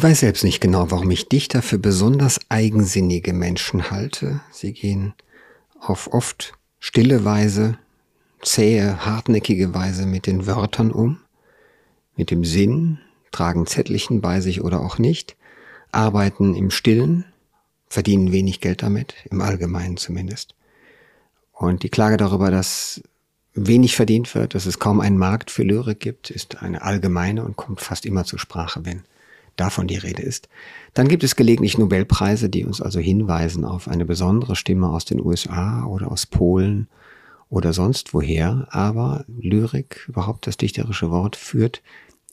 Ich weiß selbst nicht genau, warum ich Dichter für besonders eigensinnige Menschen halte. Sie gehen auf oft stille Weise, zähe, hartnäckige Weise mit den Wörtern um, mit dem Sinn, tragen Zettelchen bei sich oder auch nicht, arbeiten im Stillen, verdienen wenig Geld damit, im Allgemeinen zumindest. Und die Klage darüber, dass wenig verdient wird, dass es kaum einen Markt für Lyrik gibt, ist eine allgemeine und kommt fast immer zur Sprache, wenn davon die Rede ist. Dann gibt es gelegentlich Nobelpreise, die uns also hinweisen auf eine besondere Stimme aus den USA oder aus Polen oder sonst woher. Aber Lyrik, überhaupt das dichterische Wort, führt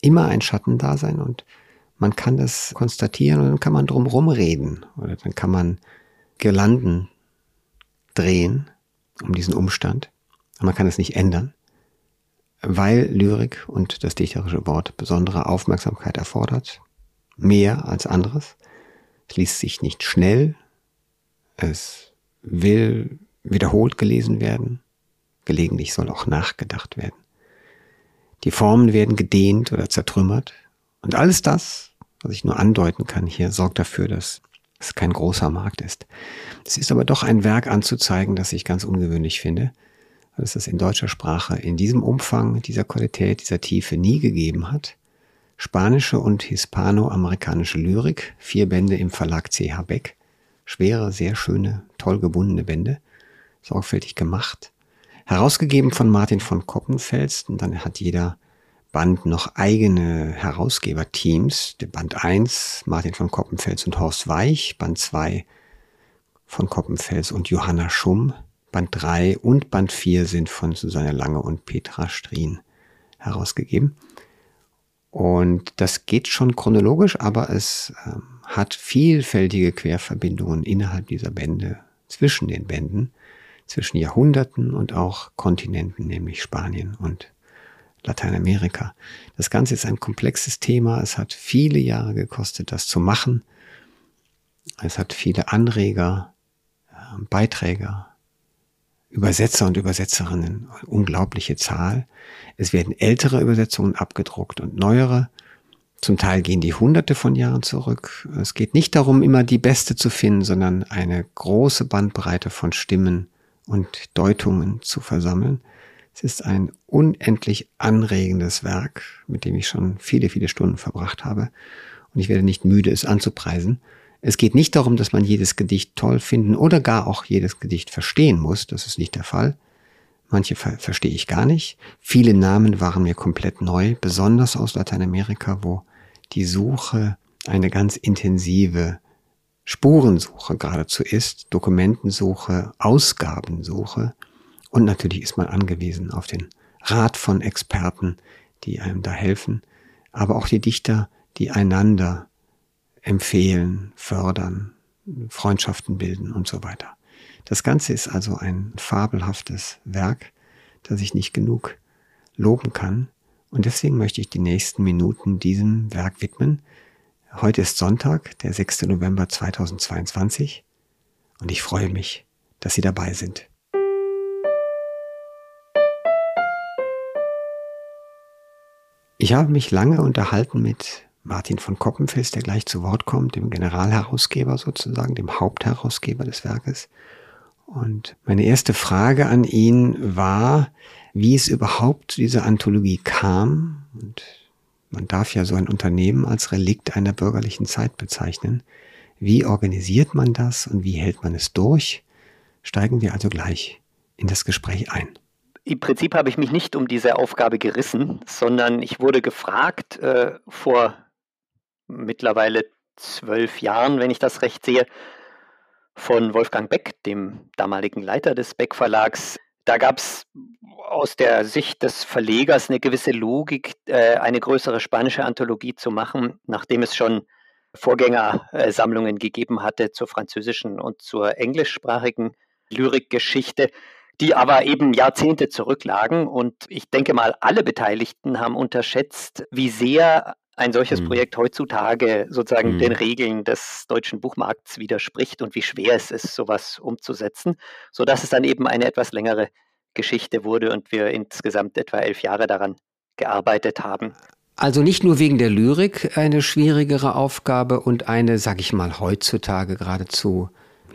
immer ein Schattendasein und man kann das konstatieren und dann kann man drumherum reden oder dann kann man Girlanden drehen um diesen Umstand. Man kann es nicht ändern, weil Lyrik und das dichterische Wort besondere Aufmerksamkeit erfordert, mehr als anderes. Es liest sich nicht schnell, es will wiederholt gelesen werden, gelegentlich soll auch nachgedacht werden. Die Formen werden gedehnt oder zertrümmert. Und alles das, was ich nur andeuten kann hier, sorgt dafür, dass es kein großer Markt ist. Es ist aber doch ein Werk anzuzeigen, das ich ganz ungewöhnlich finde, weil es das in deutscher Sprache in diesem Umfang, dieser Qualität, dieser Tiefe nie gegeben hat. Spanische und hispanoamerikanische Lyrik, vier Bände im Verlag CH Beck, schwere, sehr schöne, toll gebundene Bände, sorgfältig gemacht, herausgegeben von Martin von Koppenfels, und dann hat jeder Band noch eigene Herausgeberteams. Der Band 1, Martin von Koppenfels und Horst Weich, Band 2 von Koppenfels und Johanna Schumm, Band 3 und Band 4 sind von Susanne Lange und Petra Strien herausgegeben. Und das geht schon chronologisch, aber es ähm, hat vielfältige Querverbindungen innerhalb dieser Bände, zwischen den Bänden, zwischen Jahrhunderten und auch Kontinenten, nämlich Spanien und Lateinamerika. Das Ganze ist ein komplexes Thema. Es hat viele Jahre gekostet, das zu machen. Es hat viele Anreger, äh, Beiträger, Übersetzer und Übersetzerinnen, unglaubliche Zahl. Es werden ältere Übersetzungen abgedruckt und neuere. Zum Teil gehen die hunderte von Jahren zurück. Es geht nicht darum, immer die beste zu finden, sondern eine große Bandbreite von Stimmen und Deutungen zu versammeln. Es ist ein unendlich anregendes Werk, mit dem ich schon viele, viele Stunden verbracht habe. Und ich werde nicht müde, es anzupreisen. Es geht nicht darum, dass man jedes Gedicht toll finden oder gar auch jedes Gedicht verstehen muss. Das ist nicht der Fall. Manche ver verstehe ich gar nicht. Viele Namen waren mir komplett neu, besonders aus Lateinamerika, wo die Suche eine ganz intensive Spurensuche geradezu ist, Dokumentensuche, Ausgabensuche. Und natürlich ist man angewiesen auf den Rat von Experten, die einem da helfen, aber auch die Dichter, die einander empfehlen, fördern, Freundschaften bilden und so weiter. Das Ganze ist also ein fabelhaftes Werk, das ich nicht genug loben kann. Und deswegen möchte ich die nächsten Minuten diesem Werk widmen. Heute ist Sonntag, der 6. November 2022. Und ich freue mich, dass Sie dabei sind. Ich habe mich lange unterhalten mit Martin von Koppenfels, der gleich zu Wort kommt, dem Generalherausgeber sozusagen, dem Hauptherausgeber des Werkes. Und meine erste Frage an ihn war, wie es überhaupt zu dieser Anthologie kam. Und man darf ja so ein Unternehmen als Relikt einer bürgerlichen Zeit bezeichnen. Wie organisiert man das und wie hält man es durch? Steigen wir also gleich in das Gespräch ein. Im Prinzip habe ich mich nicht um diese Aufgabe gerissen, sondern ich wurde gefragt äh, vor mittlerweile zwölf Jahren, wenn ich das recht sehe, von Wolfgang Beck, dem damaligen Leiter des Beck Verlags. Da gab es aus der Sicht des Verlegers eine gewisse Logik, äh, eine größere spanische Anthologie zu machen, nachdem es schon Vorgängersammlungen gegeben hatte zur französischen und zur englischsprachigen Lyrikgeschichte, die aber eben Jahrzehnte zurücklagen. Und ich denke mal, alle Beteiligten haben unterschätzt, wie sehr ein solches mhm. Projekt heutzutage sozusagen mhm. den Regeln des deutschen Buchmarkts widerspricht und wie schwer es ist, sowas umzusetzen, sodass es dann eben eine etwas längere Geschichte wurde und wir insgesamt etwa elf Jahre daran gearbeitet haben. Also nicht nur wegen der Lyrik eine schwierigere Aufgabe und eine, sag ich mal, heutzutage geradezu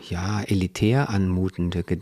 ja, elitär anmutende, äh,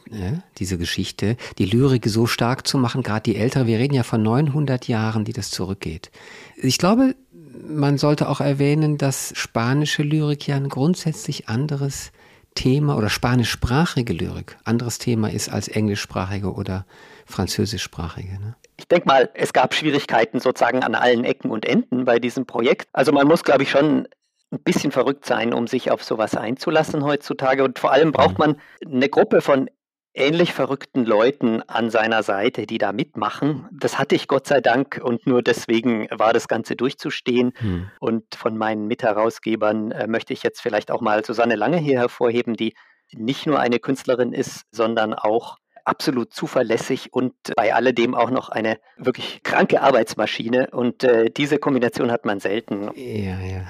diese Geschichte, die Lyrik so stark zu machen, gerade die ältere, wir reden ja von 900 Jahren, die das zurückgeht. Ich glaube, man sollte auch erwähnen, dass spanische Lyrik ja ein grundsätzlich anderes Thema oder spanischsprachige Lyrik anderes Thema ist als englischsprachige oder französischsprachige. Ne? Ich denke mal, es gab Schwierigkeiten sozusagen an allen Ecken und Enden bei diesem Projekt. Also man muss, glaube ich, schon ein bisschen verrückt sein, um sich auf sowas einzulassen heutzutage. Und vor allem braucht mhm. man eine Gruppe von ähnlich verrückten Leuten an seiner Seite, die da mitmachen. Das hatte ich Gott sei Dank und nur deswegen war das Ganze durchzustehen. Hm. Und von meinen Mitherausgebern äh, möchte ich jetzt vielleicht auch mal Susanne Lange hier hervorheben, die nicht nur eine Künstlerin ist, sondern auch absolut zuverlässig und bei alledem auch noch eine wirklich kranke Arbeitsmaschine. Und äh, diese Kombination hat man selten. Ja, ja.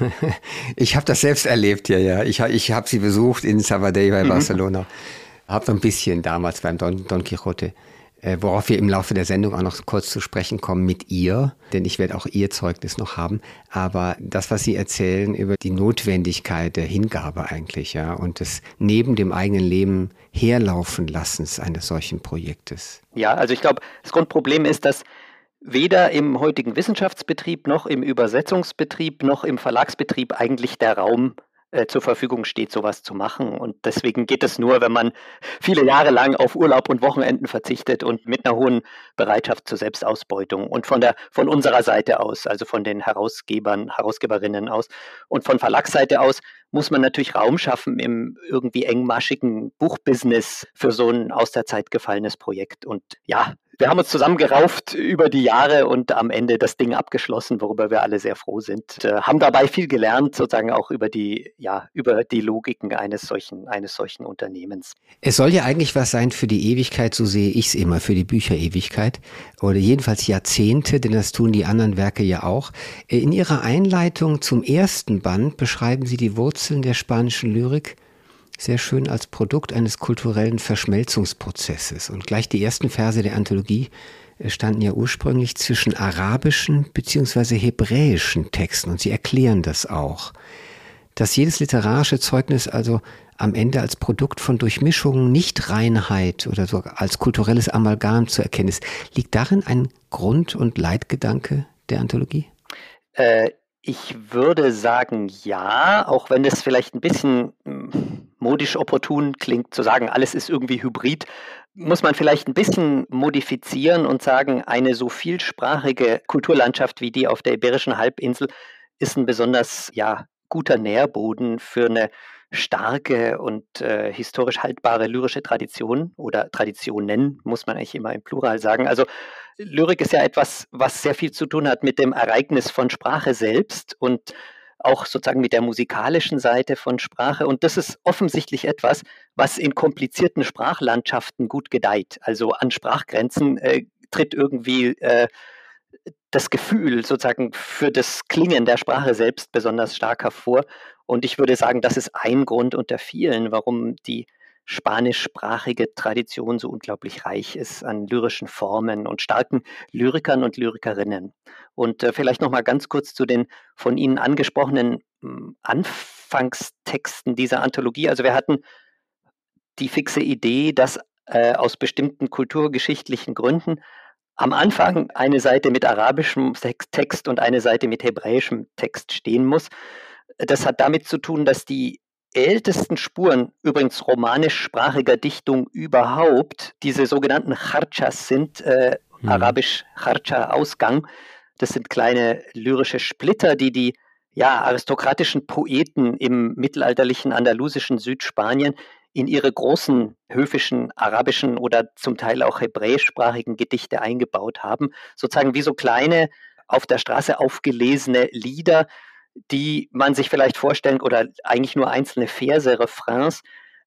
Ich habe das selbst erlebt, ja, ja. Ich, ich habe sie besucht in Sabadell bei mhm. Barcelona. Habe ein bisschen damals beim Don, Don Quixote äh, worauf wir im Laufe der Sendung auch noch kurz zu sprechen kommen mit ihr, denn ich werde auch ihr Zeugnis noch haben. Aber das, was Sie erzählen über die Notwendigkeit der Hingabe eigentlich, ja, und des neben dem eigenen Leben herlaufen Lassens eines solchen Projektes. Ja, also ich glaube, das Grundproblem ist, dass weder im heutigen Wissenschaftsbetrieb noch im Übersetzungsbetrieb noch im Verlagsbetrieb eigentlich der Raum äh, zur Verfügung steht, sowas zu machen. Und deswegen geht es nur, wenn man viele Jahre lang auf Urlaub und Wochenenden verzichtet und mit einer hohen Bereitschaft zur Selbstausbeutung und von der von unserer Seite aus, also von den Herausgebern, Herausgeberinnen aus und von Verlagsseite aus muss man natürlich Raum schaffen im irgendwie engmaschigen Buchbusiness für so ein aus der Zeit gefallenes Projekt. Und ja, wir haben uns zusammengerauft über die Jahre und am Ende das Ding abgeschlossen, worüber wir alle sehr froh sind. Äh, haben dabei viel gelernt, sozusagen auch über die, ja, über die Logiken eines solchen, eines solchen Unternehmens. Es soll ja eigentlich was sein für die Ewigkeit, so sehe ich es immer, für die Bücherewigkeit oder jedenfalls Jahrzehnte, denn das tun die anderen Werke ja auch. Äh, in Ihrer Einleitung zum ersten Band beschreiben Sie die Wurzeln der spanischen Lyrik sehr schön als Produkt eines kulturellen Verschmelzungsprozesses. Und gleich die ersten Verse der Anthologie äh, standen ja ursprünglich zwischen arabischen bzw. hebräischen Texten und sie erklären das auch. Dass jedes literarische Zeugnis also am Ende als Produkt von Durchmischungen, Nichtreinheit oder so als kulturelles Amalgam zu erkennen ist, liegt darin ein Grund- und Leitgedanke der Anthologie? Äh, ich würde sagen ja, auch wenn es vielleicht ein bisschen hm, modisch opportun klingt, zu sagen, alles ist irgendwie hybrid, muss man vielleicht ein bisschen modifizieren und sagen, eine so vielsprachige Kulturlandschaft wie die auf der Iberischen Halbinsel ist ein besonders ja, guter Nährboden für eine starke und äh, historisch haltbare lyrische Tradition oder Traditionen, muss man eigentlich immer im Plural sagen. Also Lyrik ist ja etwas, was sehr viel zu tun hat mit dem Ereignis von Sprache selbst und auch sozusagen mit der musikalischen Seite von Sprache. Und das ist offensichtlich etwas, was in komplizierten Sprachlandschaften gut gedeiht. Also an Sprachgrenzen äh, tritt irgendwie äh, das Gefühl sozusagen für das Klingen der Sprache selbst besonders stark hervor. Und ich würde sagen, das ist ein Grund unter vielen, warum die spanischsprachige Tradition so unglaublich reich ist an lyrischen Formen und starken Lyrikern und Lyrikerinnen. Und äh, vielleicht noch mal ganz kurz zu den von Ihnen angesprochenen hm, Anfangstexten dieser Anthologie. Also wir hatten die fixe Idee, dass äh, aus bestimmten kulturgeschichtlichen Gründen am Anfang eine Seite mit arabischem Text und eine Seite mit hebräischem Text stehen muss. Das hat damit zu tun, dass die ältesten Spuren übrigens romanischsprachiger Dichtung überhaupt diese sogenannten Charchas sind, äh, mhm. arabisch Charcha Ausgang. Das sind kleine lyrische Splitter, die die ja, aristokratischen Poeten im mittelalterlichen andalusischen Südspanien in ihre großen höfischen arabischen oder zum Teil auch hebräischsprachigen Gedichte eingebaut haben. Sozusagen wie so kleine auf der Straße aufgelesene Lieder, die man sich vielleicht vorstellen, oder eigentlich nur einzelne Verse, Refrains,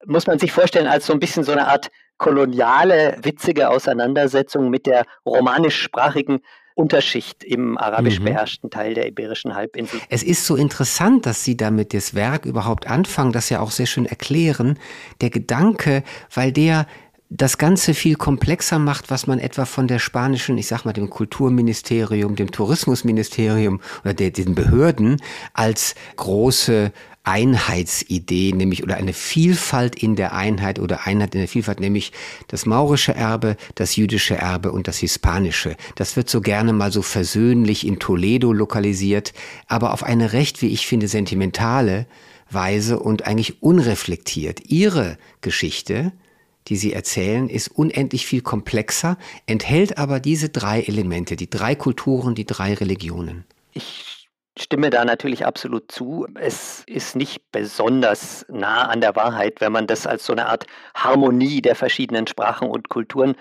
muss man sich vorstellen als so ein bisschen so eine Art koloniale, witzige Auseinandersetzung mit der romanischsprachigen Unterschicht im arabisch mhm. beherrschten Teil der Iberischen Halbinsel. Es ist so interessant, dass Sie damit das Werk überhaupt anfangen, das ja auch sehr schön erklären. Der Gedanke, weil der das Ganze viel komplexer macht, was man etwa von der spanischen, ich sag mal, dem Kulturministerium, dem Tourismusministerium oder der, den Behörden als große Einheitsidee, nämlich oder eine Vielfalt in der Einheit oder Einheit in der Vielfalt, nämlich das maurische Erbe, das jüdische Erbe und das hispanische. Das wird so gerne mal so versöhnlich in Toledo lokalisiert, aber auf eine recht, wie ich finde, sentimentale Weise und eigentlich unreflektiert. Ihre Geschichte, die Sie erzählen, ist unendlich viel komplexer, enthält aber diese drei Elemente, die drei Kulturen, die drei Religionen. Ich stimme da natürlich absolut zu. Es ist nicht besonders nah an der Wahrheit, wenn man das als so eine Art Harmonie der verschiedenen Sprachen und Kulturen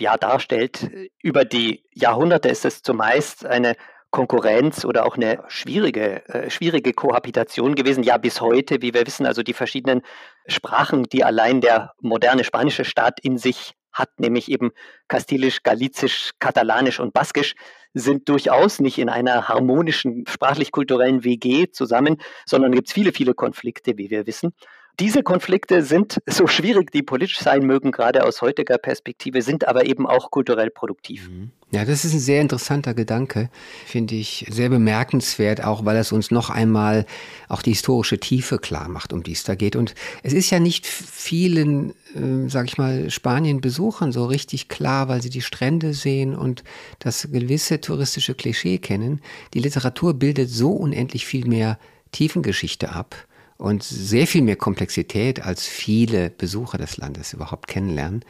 ja, darstellt. Über die Jahrhunderte ist es zumeist eine Konkurrenz oder auch eine schwierige, äh, schwierige Kohabitation gewesen. Ja, bis heute, wie wir wissen, also die verschiedenen Sprachen, die allein der moderne spanische Staat in sich hat, nämlich eben Kastilisch, Galizisch, Katalanisch und Baskisch, sind durchaus nicht in einer harmonischen sprachlich-kulturellen WG zusammen, sondern gibt es viele, viele Konflikte, wie wir wissen. Diese Konflikte sind, so schwierig die politisch sein mögen, gerade aus heutiger Perspektive, sind aber eben auch kulturell produktiv. Mhm. Ja, das ist ein sehr interessanter Gedanke, finde ich sehr bemerkenswert, auch weil es uns noch einmal auch die historische Tiefe klar macht, um die es da geht. Und es ist ja nicht vielen, äh, sag ich mal, Spanien-Besuchern so richtig klar, weil sie die Strände sehen und das gewisse touristische Klischee kennen. Die Literatur bildet so unendlich viel mehr Tiefengeschichte ab und sehr viel mehr Komplexität, als viele Besucher des Landes überhaupt kennenlernen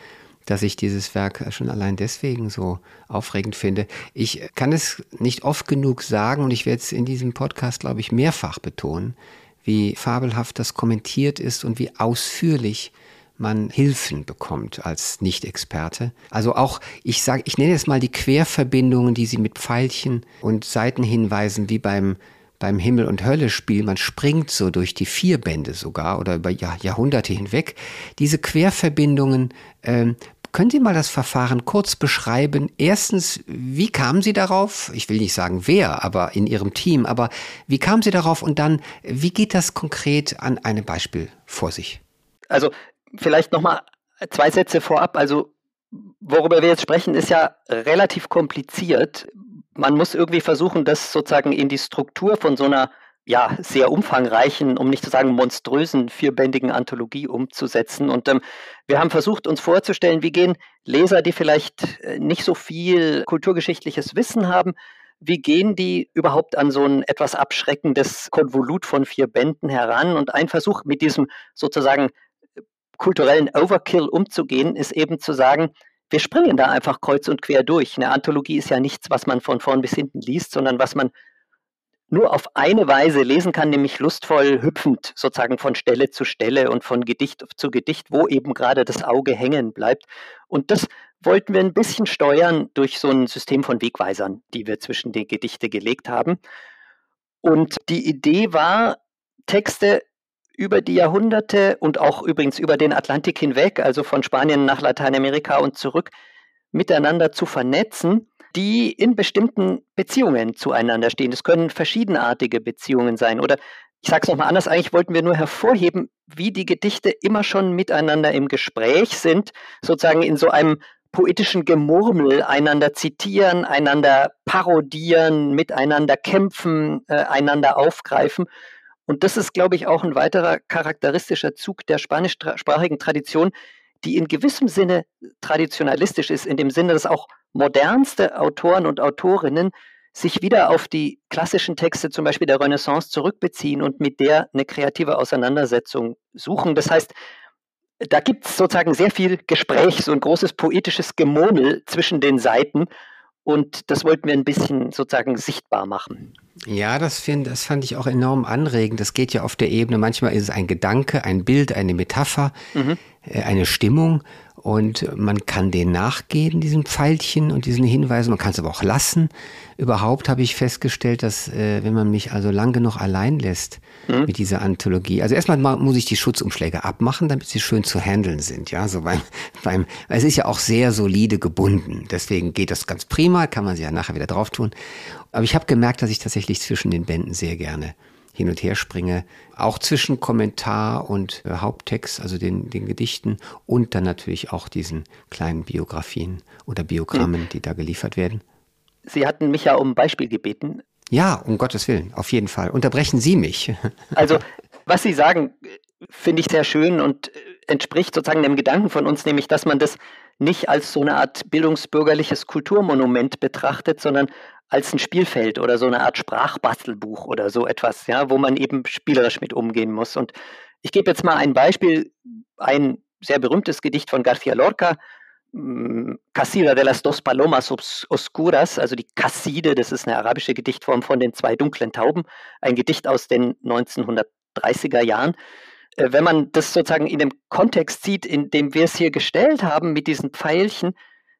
dass ich dieses Werk schon allein deswegen so aufregend finde. Ich kann es nicht oft genug sagen und ich werde es in diesem Podcast, glaube ich, mehrfach betonen, wie fabelhaft das kommentiert ist und wie ausführlich man Hilfen bekommt als Nicht-Experte. Also auch, ich sage, ich nenne es mal die Querverbindungen, die Sie mit Pfeilchen und Seitenhinweisen wie beim beim Himmel- und Hölle-Spiel, man springt so durch die vier Bände sogar oder über Jahr, Jahrhunderte hinweg. Diese Querverbindungen ähm, können Sie mal das Verfahren kurz beschreiben? Erstens, wie kamen Sie darauf? Ich will nicht sagen wer, aber in Ihrem Team, aber wie kamen Sie darauf und dann, wie geht das konkret an einem Beispiel vor sich? Also vielleicht nochmal zwei Sätze vorab. Also worüber wir jetzt sprechen, ist ja relativ kompliziert. Man muss irgendwie versuchen, das sozusagen in die Struktur von so einer ja, sehr umfangreichen, um nicht zu sagen monströsen, vierbändigen Anthologie umzusetzen. Und ähm, wir haben versucht, uns vorzustellen, wie gehen Leser, die vielleicht äh, nicht so viel kulturgeschichtliches Wissen haben, wie gehen die überhaupt an so ein etwas abschreckendes Konvolut von vier Bänden heran? Und ein Versuch, mit diesem sozusagen äh, kulturellen Overkill umzugehen, ist eben zu sagen, wir springen da einfach kreuz und quer durch. Eine Anthologie ist ja nichts, was man von vorn bis hinten liest, sondern was man nur auf eine Weise lesen kann, nämlich lustvoll hüpfend, sozusagen von Stelle zu Stelle und von Gedicht zu Gedicht, wo eben gerade das Auge hängen bleibt. Und das wollten wir ein bisschen steuern durch so ein System von Wegweisern, die wir zwischen die Gedichte gelegt haben. Und die Idee war, Texte über die Jahrhunderte und auch übrigens über den Atlantik hinweg, also von Spanien nach Lateinamerika und zurück, miteinander zu vernetzen die in bestimmten Beziehungen zueinander stehen. Das können verschiedenartige Beziehungen sein. Oder ich sage es nochmal anders, eigentlich wollten wir nur hervorheben, wie die Gedichte immer schon miteinander im Gespräch sind, sozusagen in so einem poetischen Gemurmel einander zitieren, einander parodieren, miteinander kämpfen, äh, einander aufgreifen. Und das ist, glaube ich, auch ein weiterer charakteristischer Zug der spanischsprachigen Tradition, die in gewissem Sinne traditionalistisch ist, in dem Sinne, dass auch modernste Autoren und Autorinnen sich wieder auf die klassischen Texte zum Beispiel der Renaissance zurückbeziehen und mit der eine kreative Auseinandersetzung suchen. Das heißt, da gibt es sozusagen sehr viel Gespräch, so ein großes poetisches Gemurmel zwischen den Seiten. Und das wollten wir ein bisschen sozusagen sichtbar machen. Ja, das, find, das fand ich auch enorm anregend. Das geht ja auf der Ebene, manchmal ist es ein Gedanke, ein Bild, eine Metapher, mhm. Äh, eine Stimmung und man kann den nachgehen, diesen Pfeilchen und diesen Hinweisen. Man kann es aber auch lassen. Überhaupt habe ich festgestellt, dass äh, wenn man mich also lang genug allein lässt mhm. mit dieser Anthologie, also erstmal muss ich die Schutzumschläge abmachen, damit sie schön zu handeln sind. Ja, so beim, beim, es ist ja auch sehr solide gebunden. Deswegen geht das ganz prima, kann man sie ja nachher wieder drauf tun. Aber ich habe gemerkt, dass ich tatsächlich zwischen den Bänden sehr gerne hin und her springe, auch zwischen Kommentar und äh, Haupttext, also den, den Gedichten und dann natürlich auch diesen kleinen Biografien oder Biogrammen, hm. die da geliefert werden. Sie hatten mich ja um ein Beispiel gebeten. Ja, um Gottes Willen, auf jeden Fall. Unterbrechen Sie mich. Also, was Sie sagen, finde ich sehr schön und entspricht sozusagen dem Gedanken von uns, nämlich, dass man das nicht als so eine Art bildungsbürgerliches Kulturmonument betrachtet, sondern als ein Spielfeld oder so eine Art Sprachbastelbuch oder so etwas, ja, wo man eben spielerisch mit umgehen muss. Und ich gebe jetzt mal ein Beispiel, ein sehr berühmtes Gedicht von García Lorca, mm, Casida de las dos Palomas Oscuras, also die Casside, das ist eine arabische Gedichtform von den zwei dunklen Tauben, ein Gedicht aus den 1930er Jahren. Äh, wenn man das sozusagen in dem Kontext sieht, in dem wir es hier gestellt haben mit diesen Pfeilchen,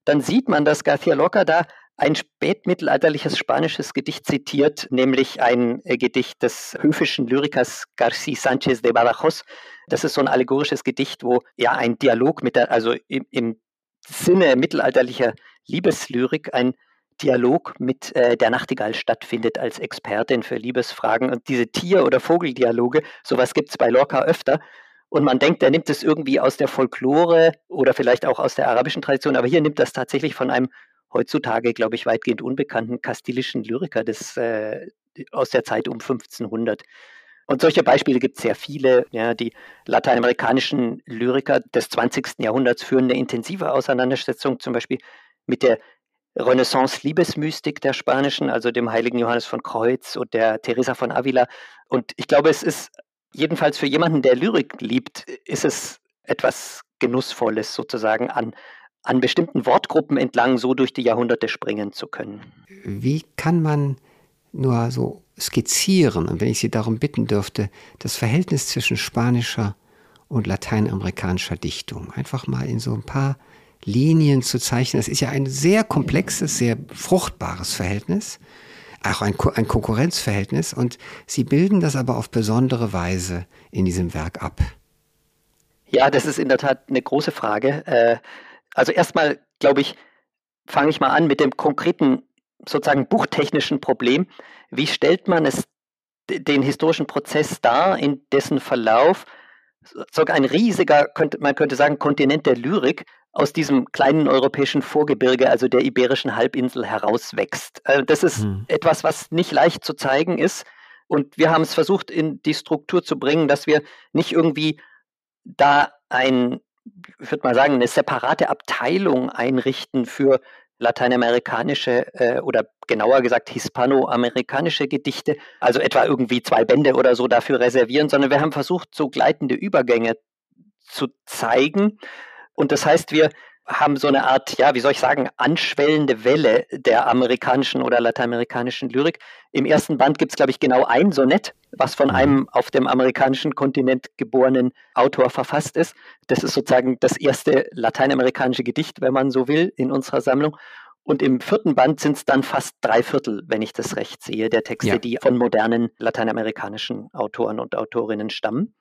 dann sieht man, dass García Lorca da ein spätmittelalterliches spanisches Gedicht zitiert, nämlich ein äh, Gedicht des höfischen Lyrikers García Sánchez de Badajoz. Das ist so ein allegorisches Gedicht, wo ja ein Dialog mit der, also im, im Sinne mittelalterlicher Liebeslyrik ein Dialog mit äh, der Nachtigall stattfindet als Expertin für Liebesfragen. Und diese Tier- oder Vogeldialoge, sowas gibt es bei Lorca öfter. Und man denkt, er nimmt es irgendwie aus der Folklore oder vielleicht auch aus der arabischen Tradition, aber hier nimmt das tatsächlich von einem heutzutage, glaube ich, weitgehend unbekannten kastilischen Lyriker des, äh, aus der Zeit um 1500. Und solche Beispiele gibt es sehr viele. Ja, die lateinamerikanischen Lyriker des 20. Jahrhunderts führen eine intensive Auseinandersetzung zum Beispiel mit der Renaissance-Liebesmystik der Spanischen, also dem heiligen Johannes von Kreuz und der Teresa von Avila. Und ich glaube, es ist jedenfalls für jemanden, der Lyrik liebt, ist es etwas Genussvolles sozusagen an, an bestimmten Wortgruppen entlang so durch die Jahrhunderte springen zu können. Wie kann man nur so skizzieren, und wenn ich Sie darum bitten dürfte, das Verhältnis zwischen spanischer und lateinamerikanischer Dichtung einfach mal in so ein paar Linien zu zeichnen. Das ist ja ein sehr komplexes, sehr fruchtbares Verhältnis, auch ein, ein Konkurrenzverhältnis und Sie bilden das aber auf besondere Weise in diesem Werk ab. Ja, das ist in der Tat eine große Frage. Äh, also erstmal, glaube ich, fange ich mal an mit dem konkreten, sozusagen buchtechnischen Problem. Wie stellt man es den historischen Prozess dar, in dessen Verlauf sogar ein riesiger, könnte, man könnte sagen, Kontinent der Lyrik aus diesem kleinen europäischen Vorgebirge, also der iberischen Halbinsel, herauswächst. Also das ist hm. etwas, was nicht leicht zu zeigen ist. Und wir haben es versucht, in die Struktur zu bringen, dass wir nicht irgendwie da ein, ich würde mal sagen, eine separate Abteilung einrichten für lateinamerikanische äh, oder genauer gesagt hispanoamerikanische Gedichte, also etwa irgendwie zwei Bände oder so dafür reservieren, sondern wir haben versucht, so gleitende Übergänge zu zeigen und das heißt, wir haben so eine Art, ja, wie soll ich sagen, anschwellende Welle der amerikanischen oder lateinamerikanischen Lyrik. Im ersten Band gibt es, glaube ich, genau ein Sonett, was von mhm. einem auf dem amerikanischen Kontinent geborenen Autor verfasst ist. Das ist sozusagen das erste lateinamerikanische Gedicht, wenn man so will, in unserer Sammlung. Und im vierten Band sind es dann fast drei Viertel, wenn ich das recht sehe, der Texte, ja. die von modernen lateinamerikanischen Autoren und Autorinnen stammen.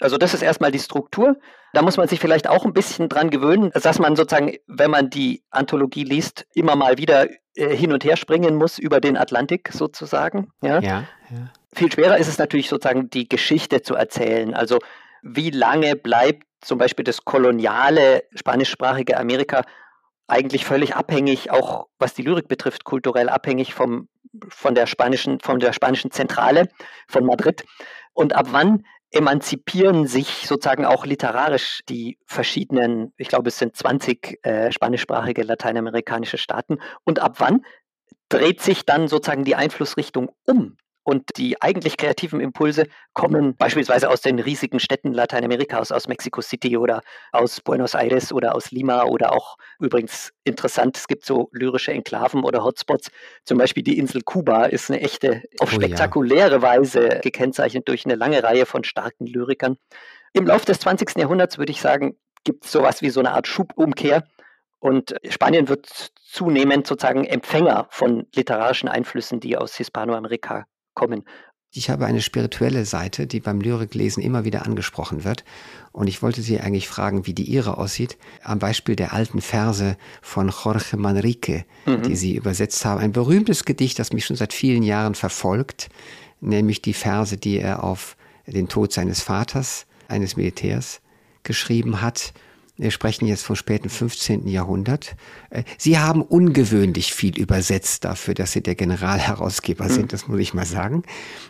Also das ist erstmal die Struktur. Da muss man sich vielleicht auch ein bisschen dran gewöhnen, dass man sozusagen, wenn man die Anthologie liest, immer mal wieder äh, hin und her springen muss über den Atlantik sozusagen. Ja? Ja, ja. Viel schwerer ist es natürlich sozusagen die Geschichte zu erzählen. Also wie lange bleibt zum Beispiel das koloniale spanischsprachige Amerika eigentlich völlig abhängig, auch was die Lyrik betrifft, kulturell abhängig vom, von, der spanischen, von der spanischen Zentrale von Madrid. Und ab wann emanzipieren sich sozusagen auch literarisch die verschiedenen, ich glaube es sind 20 äh, spanischsprachige lateinamerikanische Staaten. Und ab wann dreht sich dann sozusagen die Einflussrichtung um? Und die eigentlich kreativen Impulse kommen beispielsweise aus den riesigen Städten Lateinamerikas, aus Mexico City oder aus Buenos Aires oder aus Lima oder auch übrigens interessant, es gibt so lyrische Enklaven oder Hotspots. Zum Beispiel die Insel Kuba ist eine echte, auf oh, spektakuläre ja. Weise gekennzeichnet durch eine lange Reihe von starken Lyrikern. Im Laufe des 20. Jahrhunderts würde ich sagen, gibt es sowas wie so eine Art Schubumkehr. Und Spanien wird zunehmend sozusagen Empfänger von literarischen Einflüssen, die aus Hispanoamerika kommen. Ich habe eine spirituelle Seite, die beim Lyriklesen immer wieder angesprochen wird. Und ich wollte Sie eigentlich fragen, wie die Ihre aussieht. Am Beispiel der alten Verse von Jorge Manrique, mhm. die Sie übersetzt haben. Ein berühmtes Gedicht, das mich schon seit vielen Jahren verfolgt. nämlich die Verse, die er auf den Tod seines Vaters, eines Militärs, geschrieben hat. Wir sprechen jetzt vom späten 15. Jahrhundert. Äh, Sie haben ungewöhnlich viel übersetzt dafür, dass Sie der Generalherausgeber sind, das muss ich mal sagen.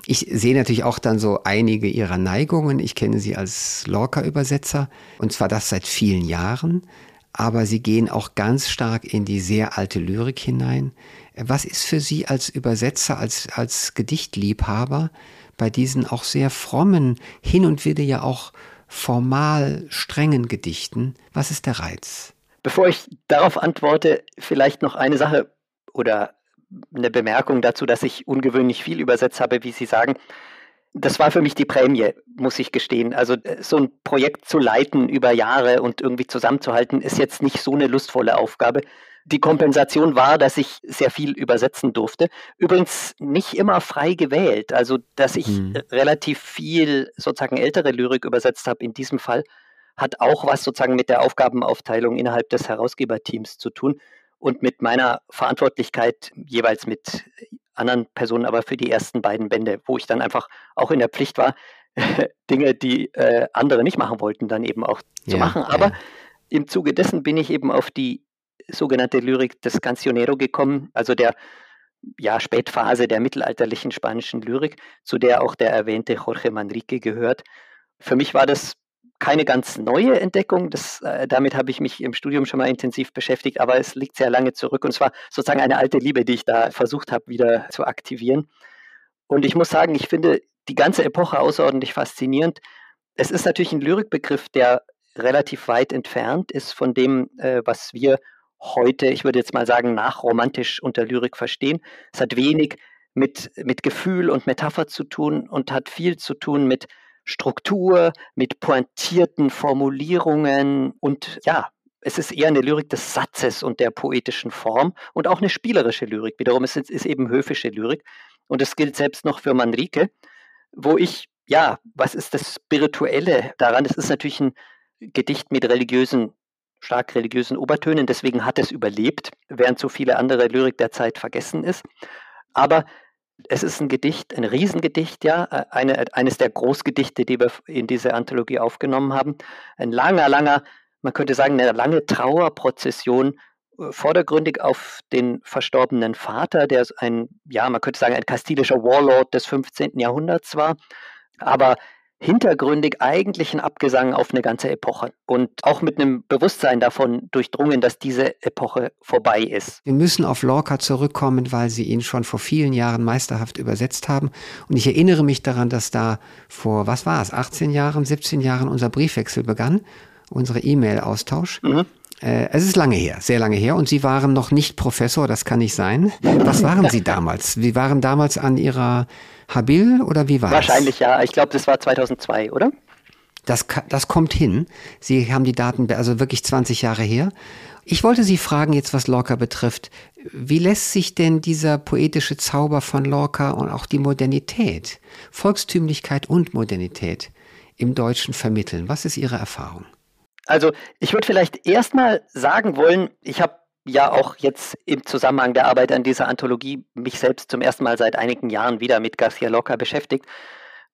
Ich sehe natürlich auch dann so einige Ihrer Neigungen. Ich kenne Sie als Lorca-Übersetzer und zwar das seit vielen Jahren. Aber Sie gehen auch ganz stark in die sehr alte Lyrik hinein. Was ist für Sie als Übersetzer, als, als Gedichtliebhaber bei diesen auch sehr frommen, hin und wieder ja auch formal strengen Gedichten, was ist der Reiz? Bevor ich darauf antworte, vielleicht noch eine Sache oder eine Bemerkung dazu, dass ich ungewöhnlich viel übersetzt habe, wie Sie sagen. Das war für mich die Prämie, muss ich gestehen. Also äh, so ein Projekt zu leiten über Jahre und irgendwie zusammenzuhalten, ist jetzt nicht so eine lustvolle Aufgabe. Die Kompensation war, dass ich sehr viel übersetzen durfte. Übrigens nicht immer frei gewählt. Also, dass ich mhm. relativ viel sozusagen ältere Lyrik übersetzt habe in diesem Fall, hat auch was sozusagen mit der Aufgabenaufteilung innerhalb des Herausgeberteams zu tun und mit meiner Verantwortlichkeit jeweils mit anderen Personen, aber für die ersten beiden Bände, wo ich dann einfach auch in der Pflicht war, Dinge, die äh, andere nicht machen wollten, dann eben auch zu ja, machen. Aber ja. im Zuge dessen bin ich eben auf die sogenannte Lyrik des Cancionero gekommen, also der ja, Spätphase der mittelalterlichen spanischen Lyrik, zu der auch der erwähnte Jorge Manrique gehört. Für mich war das keine ganz neue Entdeckung, das, äh, damit habe ich mich im Studium schon mal intensiv beschäftigt, aber es liegt sehr lange zurück und zwar sozusagen eine alte Liebe, die ich da versucht habe wieder zu aktivieren. Und ich muss sagen, ich finde die ganze Epoche außerordentlich faszinierend. Es ist natürlich ein Lyrikbegriff, der relativ weit entfernt ist von dem, äh, was wir heute, ich würde jetzt mal sagen, nachromantisch unter Lyrik verstehen. Es hat wenig mit, mit Gefühl und Metapher zu tun und hat viel zu tun mit Struktur, mit pointierten Formulierungen und ja, es ist eher eine Lyrik des Satzes und der poetischen Form und auch eine spielerische Lyrik. Wiederum ist es eben höfische Lyrik und es gilt selbst noch für Manrike, wo ich, ja, was ist das Spirituelle daran? Es ist natürlich ein Gedicht mit religiösen stark religiösen Obertönen. Deswegen hat es überlebt, während so viele andere Lyrik der Zeit vergessen ist. Aber es ist ein Gedicht, ein Riesengedicht, ja, eine, eines der Großgedichte, die wir in diese Anthologie aufgenommen haben. Ein langer, langer, man könnte sagen, eine lange Trauerprozession, äh, vordergründig auf den verstorbenen Vater, der ein, ja, man könnte sagen, ein kastilischer Warlord des 15. Jahrhunderts war. Aber hintergründig eigentlich ein Abgesang auf eine ganze Epoche und auch mit einem Bewusstsein davon durchdrungen, dass diese Epoche vorbei ist. Wir müssen auf Lorca zurückkommen, weil Sie ihn schon vor vielen Jahren meisterhaft übersetzt haben. Und ich erinnere mich daran, dass da vor, was war es, 18 Jahren, 17 Jahren unser Briefwechsel begann, unsere E-Mail-Austausch. Mhm. Äh, es ist lange her, sehr lange her. Und Sie waren noch nicht Professor, das kann nicht sein. Was waren Sie damals? Sie waren damals an Ihrer Habil oder wie war es? Wahrscheinlich ja. Ich glaube, das war 2002, oder? Das, das kommt hin. Sie haben die Daten, also wirklich 20 Jahre her. Ich wollte Sie fragen, jetzt was Lorca betrifft, wie lässt sich denn dieser poetische Zauber von Lorca und auch die Modernität, Volkstümlichkeit und Modernität im Deutschen vermitteln? Was ist Ihre Erfahrung? Also ich würde vielleicht erstmal sagen wollen, ich habe ja auch jetzt im Zusammenhang der Arbeit an dieser Anthologie mich selbst zum ersten Mal seit einigen Jahren wieder mit Garcia Lorca beschäftigt.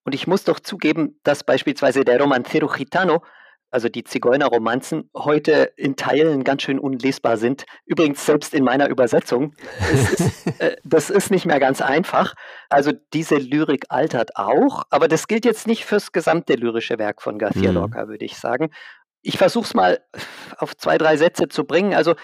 Und ich muss doch zugeben, dass beispielsweise der Romancero Gitano, also die Zigeunerromanzen, heute in Teilen ganz schön unlesbar sind. Übrigens selbst in meiner Übersetzung. Ist, äh, das ist nicht mehr ganz einfach. Also diese Lyrik altert auch, aber das gilt jetzt nicht fürs gesamte lyrische Werk von Garcia mhm. Lorca, würde ich sagen. Ich versuche es mal auf zwei, drei Sätze zu bringen. Also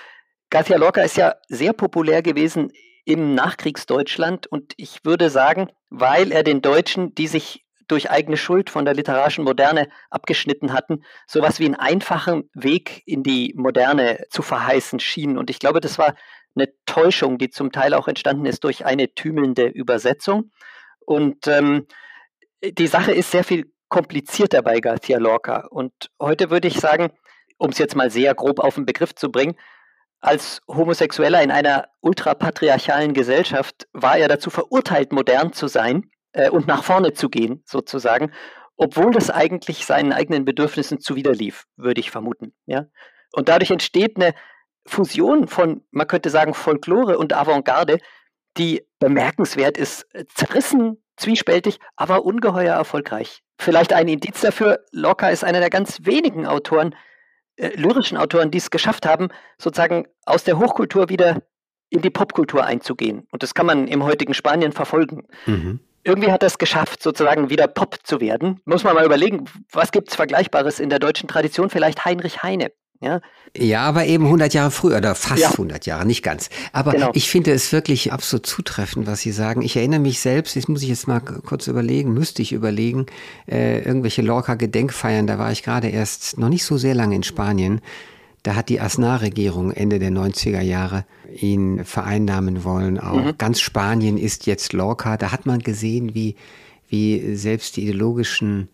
Garcia Lorca ist ja sehr populär gewesen im Nachkriegsdeutschland und ich würde sagen, weil er den Deutschen, die sich durch eigene Schuld von der literarischen Moderne abgeschnitten hatten, sowas wie einen einfachen Weg in die Moderne zu verheißen schien. Und ich glaube, das war eine Täuschung, die zum Teil auch entstanden ist durch eine tümelnde Übersetzung. Und ähm, die Sache ist sehr viel komplizierter bei Garcia Lorca. Und heute würde ich sagen, um es jetzt mal sehr grob auf den Begriff zu bringen, als Homosexueller in einer ultrapatriarchalen Gesellschaft war er dazu verurteilt, modern zu sein äh, und nach vorne zu gehen, sozusagen, obwohl das eigentlich seinen eigenen Bedürfnissen zuwiderlief, würde ich vermuten. Ja? Und dadurch entsteht eine Fusion von, man könnte sagen, Folklore und Avantgarde, die bemerkenswert ist, zerrissen zwiespältig, aber ungeheuer erfolgreich. Vielleicht ein Indiz dafür, Lorca ist einer der ganz wenigen Autoren, äh, lyrischen Autoren, die es geschafft haben, sozusagen aus der Hochkultur wieder in die Popkultur einzugehen. Und das kann man im heutigen Spanien verfolgen. Mhm. Irgendwie hat er es geschafft, sozusagen wieder Pop zu werden. Muss man mal überlegen, was gibt es Vergleichbares in der deutschen Tradition? Vielleicht Heinrich Heine. Ja, ja aber eben 100 Jahre früher oder fast ja. 100 Jahre, nicht ganz. Aber genau. ich finde es wirklich absolut zutreffend, was Sie sagen. Ich erinnere mich selbst, das muss ich jetzt mal kurz überlegen, müsste ich überlegen, äh, irgendwelche Lorca-Gedenkfeiern, da war ich gerade erst noch nicht so sehr lange in Spanien. Da hat die Asnar-Regierung Ende der 90er Jahre ihn vereinnahmen wollen. Auch mhm. ganz Spanien ist jetzt Lorca. Da hat man gesehen, wie, wie selbst die ideologischen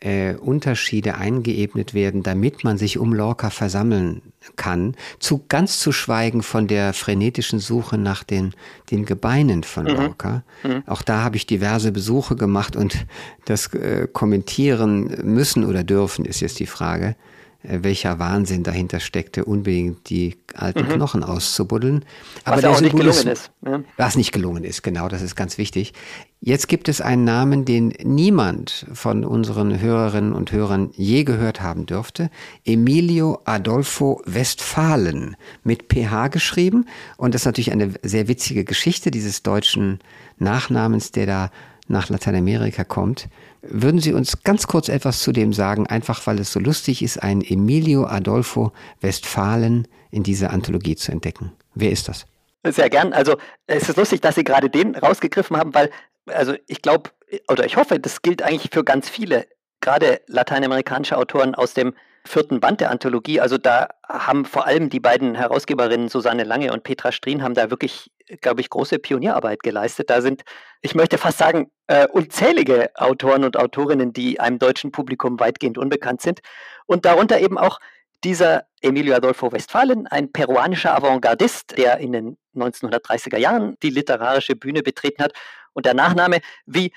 äh, Unterschiede eingeebnet werden, damit man sich um Lorca versammeln kann, zu ganz zu schweigen von der frenetischen Suche nach den, den Gebeinen von mhm. Lorca. Mhm. Auch da habe ich diverse Besuche gemacht und das äh, kommentieren müssen oder dürfen, ist jetzt die Frage. Äh, welcher Wahnsinn dahinter steckte, unbedingt die alten mhm. Knochen auszubuddeln. Aber was auch nicht gelungen ist. Ja. Was nicht gelungen ist, genau, das ist ganz wichtig. Jetzt gibt es einen Namen, den niemand von unseren Hörerinnen und Hörern je gehört haben dürfte. Emilio Adolfo Westphalen mit PH geschrieben. Und das ist natürlich eine sehr witzige Geschichte dieses deutschen Nachnamens, der da nach Lateinamerika kommt. Würden Sie uns ganz kurz etwas zu dem sagen, einfach weil es so lustig ist, einen Emilio Adolfo Westphalen in dieser Anthologie zu entdecken? Wer ist das? Sehr gern. Also es ist lustig, dass Sie gerade den rausgegriffen haben, weil, also ich glaube, oder ich hoffe, das gilt eigentlich für ganz viele, gerade lateinamerikanische Autoren aus dem vierten Band der Anthologie. Also da haben vor allem die beiden Herausgeberinnen Susanne Lange und Petra Strien haben da wirklich, glaube ich, große Pionierarbeit geleistet. Da sind, ich möchte fast sagen, äh, unzählige Autoren und Autorinnen, die einem deutschen Publikum weitgehend unbekannt sind. Und darunter eben auch dieser Emilio Adolfo Westphalen, ein peruanischer Avantgardist, der in den 1930er Jahren die literarische Bühne betreten hat. Und der Nachname, wie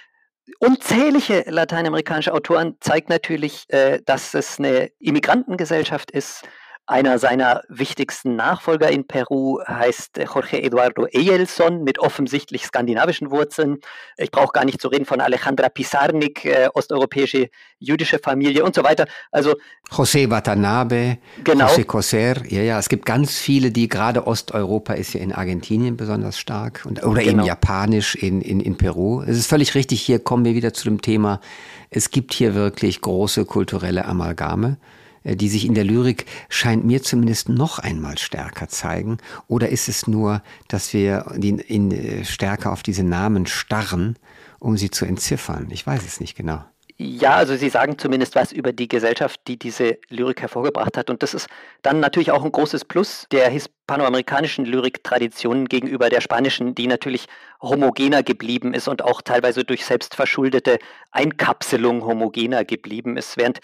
unzählige lateinamerikanische Autoren zeigt natürlich, äh, dass es eine Immigrantengesellschaft ist, einer seiner wichtigsten Nachfolger in Peru heißt Jorge Eduardo Eyelson mit offensichtlich skandinavischen Wurzeln. Ich brauche gar nicht zu reden von Alejandra Pizarnik, äh, osteuropäische jüdische Familie und so weiter. Also José Watanabe, genau. José Coser, ja, ja, es gibt ganz viele, die gerade Osteuropa ist ja in Argentinien besonders stark und, oder genau. eben Japanisch in, in, in Peru. Es ist völlig richtig, hier kommen wir wieder zu dem Thema, es gibt hier wirklich große kulturelle Amalgame. Äh, die sich in der Lyrik scheint mir zumindest noch einmal stärker zeigen? Oder ist es nur, dass wir in, in, äh, stärker auf diese Namen starren, um sie zu entziffern? Ich weiß es nicht genau. Ja, also Sie sagen zumindest was über die Gesellschaft, die diese Lyrik hervorgebracht hat. Und das ist dann natürlich auch ein großes Plus der hispanoamerikanischen Lyriktradition gegenüber der spanischen, die natürlich homogener geblieben ist und auch teilweise durch selbstverschuldete Einkapselung homogener geblieben ist, während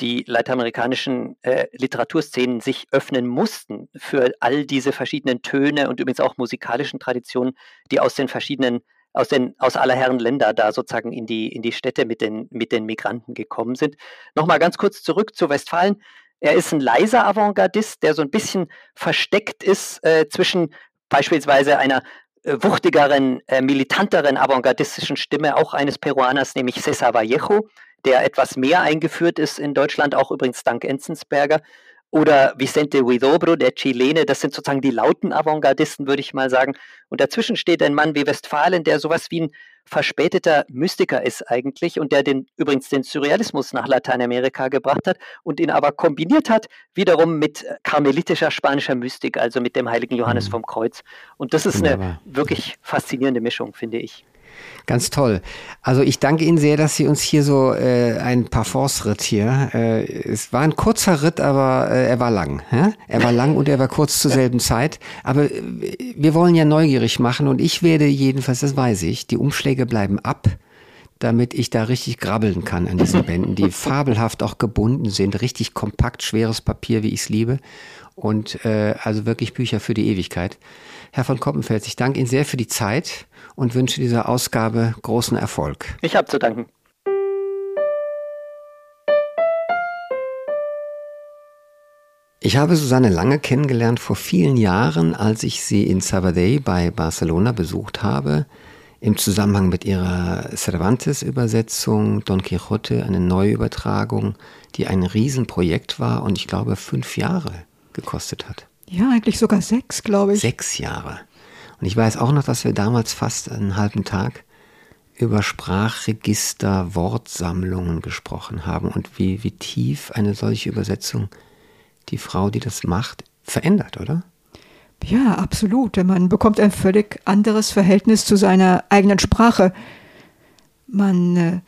die lateinamerikanischen äh, Literaturszenen sich öffnen mussten für all diese verschiedenen Töne und übrigens auch musikalischen Traditionen, die aus den verschiedenen, aus den, aus aller Herren Länder da sozusagen in die, in die Städte mit den, mit den Migranten gekommen sind. Nochmal ganz kurz zurück zu Westfalen. Er ist ein leiser Avantgardist, der so ein bisschen versteckt ist äh, zwischen beispielsweise einer äh, wuchtigeren, äh, militanteren avantgardistischen Stimme auch eines Peruaners, nämlich César Vallejo, der etwas mehr eingeführt ist in Deutschland, auch übrigens dank Enzensberger. Oder Vicente Huidobro, der Chilene, das sind sozusagen die lauten Avantgardisten, würde ich mal sagen. Und dazwischen steht ein Mann wie Westphalen, der sowas wie ein verspäteter Mystiker ist eigentlich und der den, übrigens den Surrealismus nach Lateinamerika gebracht hat und ihn aber kombiniert hat, wiederum mit karmelitischer spanischer Mystik, also mit dem heiligen Johannes mhm. vom Kreuz. Und das ist Wunderbar. eine wirklich faszinierende Mischung, finde ich. Ganz toll. Also ich danke Ihnen sehr, dass Sie uns hier so äh, ein Parforce-Ritt hier. Äh, es war ein kurzer Ritt, aber äh, er war lang. Ja? Er war lang und er war kurz zur selben Zeit. Aber äh, wir wollen ja neugierig machen und ich werde jedenfalls, das weiß ich, die Umschläge bleiben ab damit ich da richtig grabbeln kann an diesen Bänden, die fabelhaft auch gebunden sind, richtig kompakt, schweres Papier, wie ich es liebe. Und äh, also wirklich Bücher für die Ewigkeit. Herr von Koppenfels, ich danke Ihnen sehr für die Zeit und wünsche dieser Ausgabe großen Erfolg. Ich habe zu danken. Ich habe Susanne Lange kennengelernt vor vielen Jahren, als ich sie in Sabadell bei Barcelona besucht habe. im Zusammenhang mit ihrer Cervantes-Übersetzung Don Quixote, eine Neuübertragung, die ein Riesenprojekt war und ich glaube fünf Jahre gekostet hat. Ja, eigentlich sogar sechs, glaube ich. Sechs Jahre. Und ich weiß auch noch, dass wir damals fast einen halben Tag über Sprachregister, Wortsammlungen gesprochen haben und wie, wie tief eine solche Übersetzung die Frau, die das macht, verändert, oder? Ja, absolut. Man bekommt ein völlig anderes Verhältnis zu seiner eigenen Sprache. Man äh,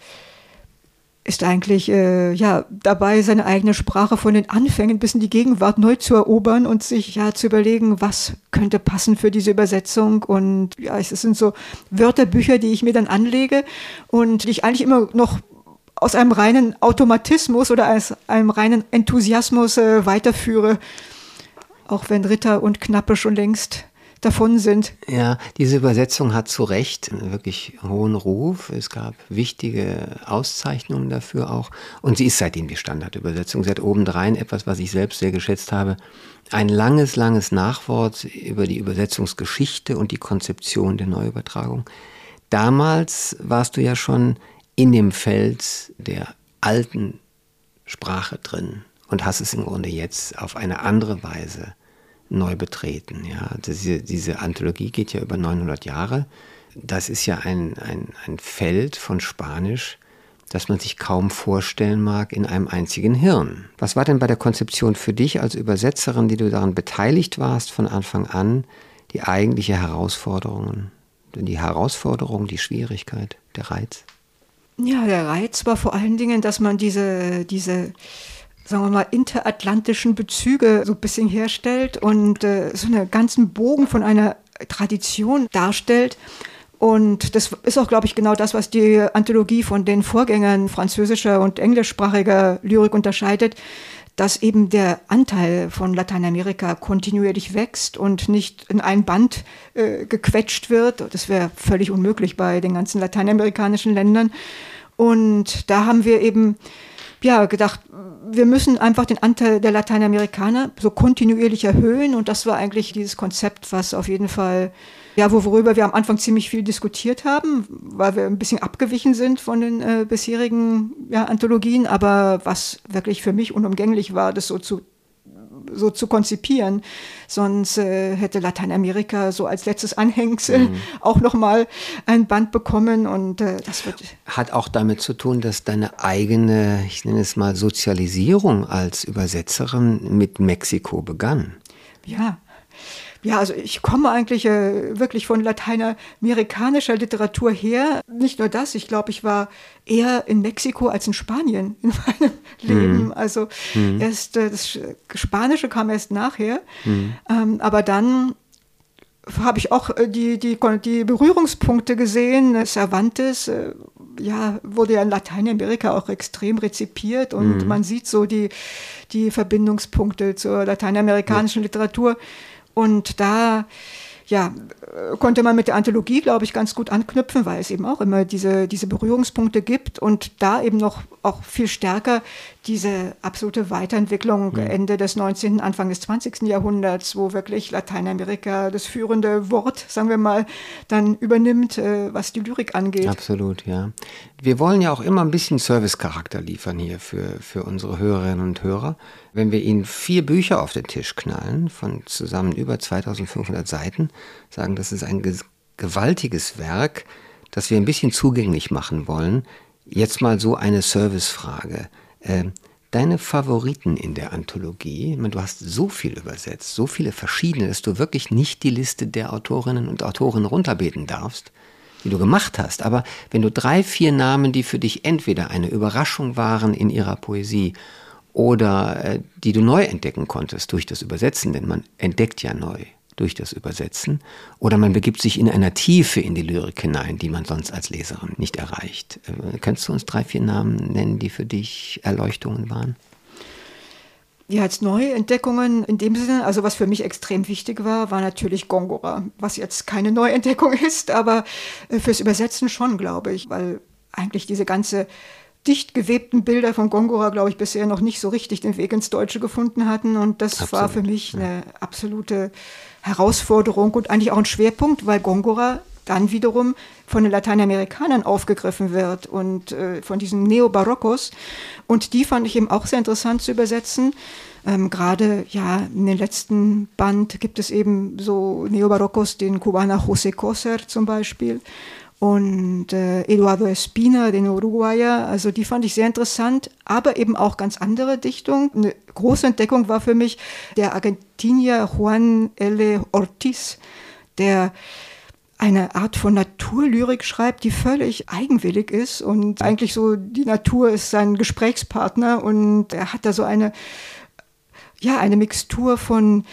ist eigentlich äh, ja dabei, seine eigene Sprache von den Anfängen bis in die Gegenwart neu zu erobern und sich ja zu überlegen, was könnte passen für diese Übersetzung. Und ja, es sind so Wörterbücher, die ich mir dann anlege und die ich eigentlich immer noch aus einem reinen Automatismus oder aus einem reinen Enthusiasmus äh, weiterführe, auch wenn Ritter und Knappe schon längst davon sind. Ja, diese Übersetzung hat zu Recht einen wirklich hohen Ruf. Es gab wichtige Auszeichnungen dafür auch. Und sie ist seitdem die Standardübersetzung. Sie hat obendrein etwas, was ich selbst sehr geschätzt habe. Ein langes, langes Nachwort über die Übersetzungsgeschichte und die Konzeption der Neuübertragung. Damals warst du ja schon in dem Feld der alten Sprache drin und hast es im Grunde jetzt auf eine andere Weise neu betreten. Ja. Diese, diese Anthologie geht ja über 900 Jahre. Das ist ja ein, ein, ein Feld von Spanisch, das man sich kaum vorstellen mag in einem einzigen Hirn. Was war denn bei der Konzeption für dich als Übersetzerin, die du daran beteiligt warst von Anfang an, die eigentliche Herausforderung, die Herausforderung, die Schwierigkeit, der Reiz? Ja, der Reiz war vor allen Dingen, dass man diese, diese sagen wir mal, interatlantischen Bezüge so ein bisschen herstellt und äh, so einen ganzen Bogen von einer Tradition darstellt. Und das ist auch, glaube ich, genau das, was die Anthologie von den Vorgängern französischer und englischsprachiger Lyrik unterscheidet, dass eben der Anteil von Lateinamerika kontinuierlich wächst und nicht in ein Band äh, gequetscht wird. Das wäre völlig unmöglich bei den ganzen lateinamerikanischen Ländern. Und da haben wir eben ja, gedacht, wir müssen einfach den Anteil der Lateinamerikaner so kontinuierlich erhöhen. Und das war eigentlich dieses Konzept, was auf jeden Fall, ja, worüber wir am Anfang ziemlich viel diskutiert haben, weil wir ein bisschen abgewichen sind von den äh, bisherigen ja, Anthologien, aber was wirklich für mich unumgänglich war, das so zu so zu konzipieren. Sonst äh, hätte Lateinamerika so als letztes Anhängsel mhm. auch nochmal ein Band bekommen und äh, das wird. Hat auch damit zu tun, dass deine eigene, ich nenne es mal, Sozialisierung als Übersetzerin mit Mexiko begann. Ja, ja, also ich komme eigentlich äh, wirklich von lateinamerikanischer Literatur her. Nicht nur das, ich glaube, ich war eher in Mexiko als in Spanien in meinem Leben. Mhm. Also mhm. erst äh, das Spanische kam erst nachher. Mhm. Ähm, aber dann habe ich auch äh, die, die, die Berührungspunkte gesehen. Cervantes äh, ja, wurde ja in Lateinamerika auch extrem rezipiert und mhm. man sieht so die, die Verbindungspunkte zur lateinamerikanischen ja. Literatur. Und da ja, konnte man mit der Anthologie, glaube ich, ganz gut anknüpfen, weil es eben auch immer diese, diese Berührungspunkte gibt und da eben noch auch viel stärker diese absolute Weiterentwicklung ja. Ende des 19., Anfang des 20. Jahrhunderts, wo wirklich Lateinamerika das führende Wort, sagen wir mal, dann übernimmt, äh, was die Lyrik angeht. Absolut, ja. Wir wollen ja auch immer ein bisschen Servicecharakter liefern hier für, für unsere Hörerinnen und Hörer. Wenn wir ihnen vier Bücher auf den Tisch knallen, von zusammen über 2500 Seiten, sagen, das ist ein gewaltiges Werk, das wir ein bisschen zugänglich machen wollen. Jetzt mal so eine Servicefrage. Äh, deine Favoriten in der Anthologie, du hast so viel übersetzt, so viele verschiedene, dass du wirklich nicht die Liste der Autorinnen und Autoren runterbeten darfst, die du gemacht hast. Aber wenn du drei, vier Namen, die für dich entweder eine Überraschung waren in ihrer Poesie oder äh, die du neu entdecken konntest durch das Übersetzen, denn man entdeckt ja neu durch das Übersetzen, oder man begibt sich in einer Tiefe in die Lyrik hinein, die man sonst als Leserin nicht erreicht. Äh, könntest du uns drei, vier Namen nennen, die für dich Erleuchtungen waren? Ja, als Neuentdeckungen in dem Sinne, also was für mich extrem wichtig war, war natürlich Gongora, was jetzt keine Neuentdeckung ist, aber äh, fürs Übersetzen schon, glaube ich, weil eigentlich diese ganze dicht gewebten Bilder von Gongora, glaube ich, bisher noch nicht so richtig den Weg ins Deutsche gefunden hatten. Und das Absolut, war für mich ja. eine absolute Herausforderung und eigentlich auch ein Schwerpunkt, weil Gongora dann wiederum von den Lateinamerikanern aufgegriffen wird und äh, von diesen Neobarockos. Und die fand ich eben auch sehr interessant zu übersetzen. Ähm, Gerade ja in den letzten Band gibt es eben so Neobarockos, den Kubaner José Coser zum Beispiel und äh, Eduardo Espina, den Uruguayer. Also die fand ich sehr interessant, aber eben auch ganz andere Dichtung. Eine große Entdeckung war für mich der Argentinier Juan L. Ortiz, der eine Art von Naturlyrik schreibt, die völlig eigenwillig ist und eigentlich so die Natur ist sein Gesprächspartner und er hat da so eine ja eine Mixtur von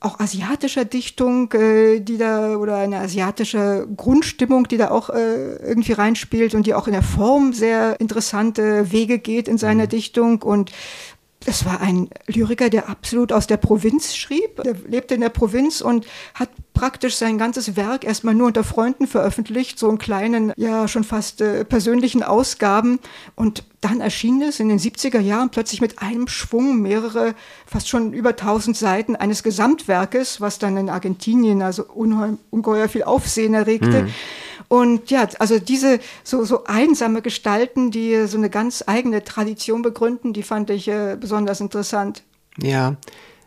auch asiatischer Dichtung, äh, die da oder eine asiatische Grundstimmung, die da auch äh, irgendwie reinspielt und die auch in der Form sehr interessante Wege geht in seiner mhm. Dichtung und es war ein Lyriker, der absolut aus der Provinz schrieb. Der lebte in der Provinz und hat praktisch sein ganzes Werk erstmal nur unter Freunden veröffentlicht, so in kleinen, ja schon fast äh, persönlichen Ausgaben. Und dann erschien es in den 70er Jahren plötzlich mit einem Schwung mehrere, fast schon über 1000 Seiten eines Gesamtwerkes, was dann in Argentinien also ungeheuer viel Aufsehen erregte. Mhm. Und ja, also diese so, so einsame Gestalten, die so eine ganz eigene Tradition begründen, die fand ich äh, besonders interessant. Ja,